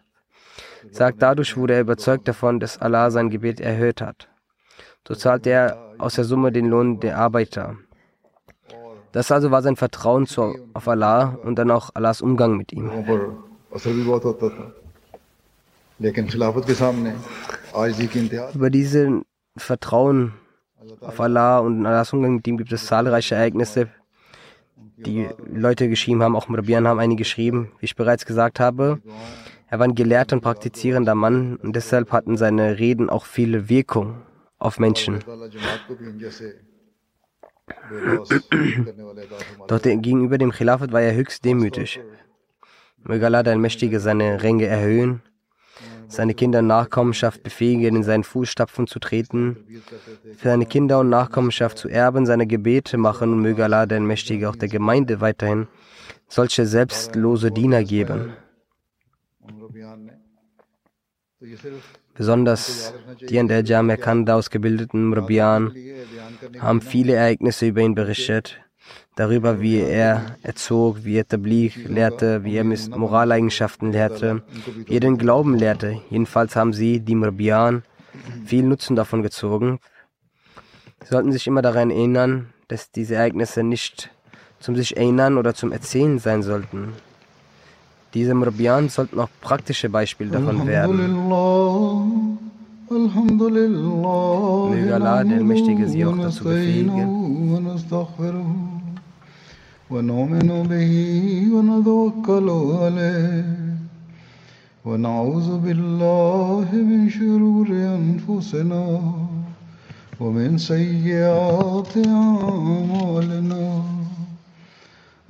S2: Sagt, dadurch wurde er überzeugt davon, dass Allah sein Gebet erhöht hat. So zahlte er aus der Summe den Lohn der Arbeiter. Das also war sein Vertrauen zu, auf Allah und dann auch Allahs Umgang mit ihm. Über diesen Vertrauen auf Allah und Allahs Umgang mit ihm gibt es zahlreiche Ereignisse, die Leute geschrieben haben, auch Murabian haben einige geschrieben. Wie ich bereits gesagt habe, er war ein gelehrter und praktizierender Mann und deshalb hatten seine Reden auch viele Wirkung auf Menschen. Doch gegenüber dem Khilafat war er höchst demütig. Möge Allah, der Mächtige, seine Ränge erhöhen, seine Kinder und Nachkommenschaft befähigen, in seinen Fußstapfen zu treten, für seine Kinder und Nachkommenschaft zu erben, seine Gebete machen und möge Allah, der Mächtige, auch der Gemeinde weiterhin solche selbstlose Diener geben. Besonders die an der Jamia Kanda ausgebildeten Murbian haben viele Ereignisse über ihn berichtet, darüber, wie er erzog, wie er Tabligh lehrte, wie er Moraleigenschaften lehrte, wie er den Glauben lehrte. Jedenfalls haben sie, die Murbian, viel Nutzen davon gezogen. Sie sollten sich immer daran erinnern, dass diese Ereignisse nicht zum sich erinnern oder zum Erzählen sein sollten. Diese Murbian sollten auch praktische Beispiele davon werden. Möge Allah, der Mächtige, sie auch dazu befähigen.
S1: ونؤمن به ونتوكل عليه ونعوذ بالله من شرور أنفسنا ومن سيئات أعمالنا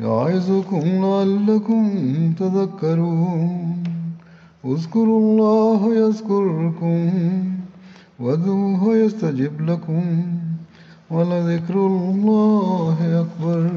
S1: يعظكم لعلكم تذكرون. اذكروا الله يذكركم وادعوه يستجب لكم ولذكر الله أكبر.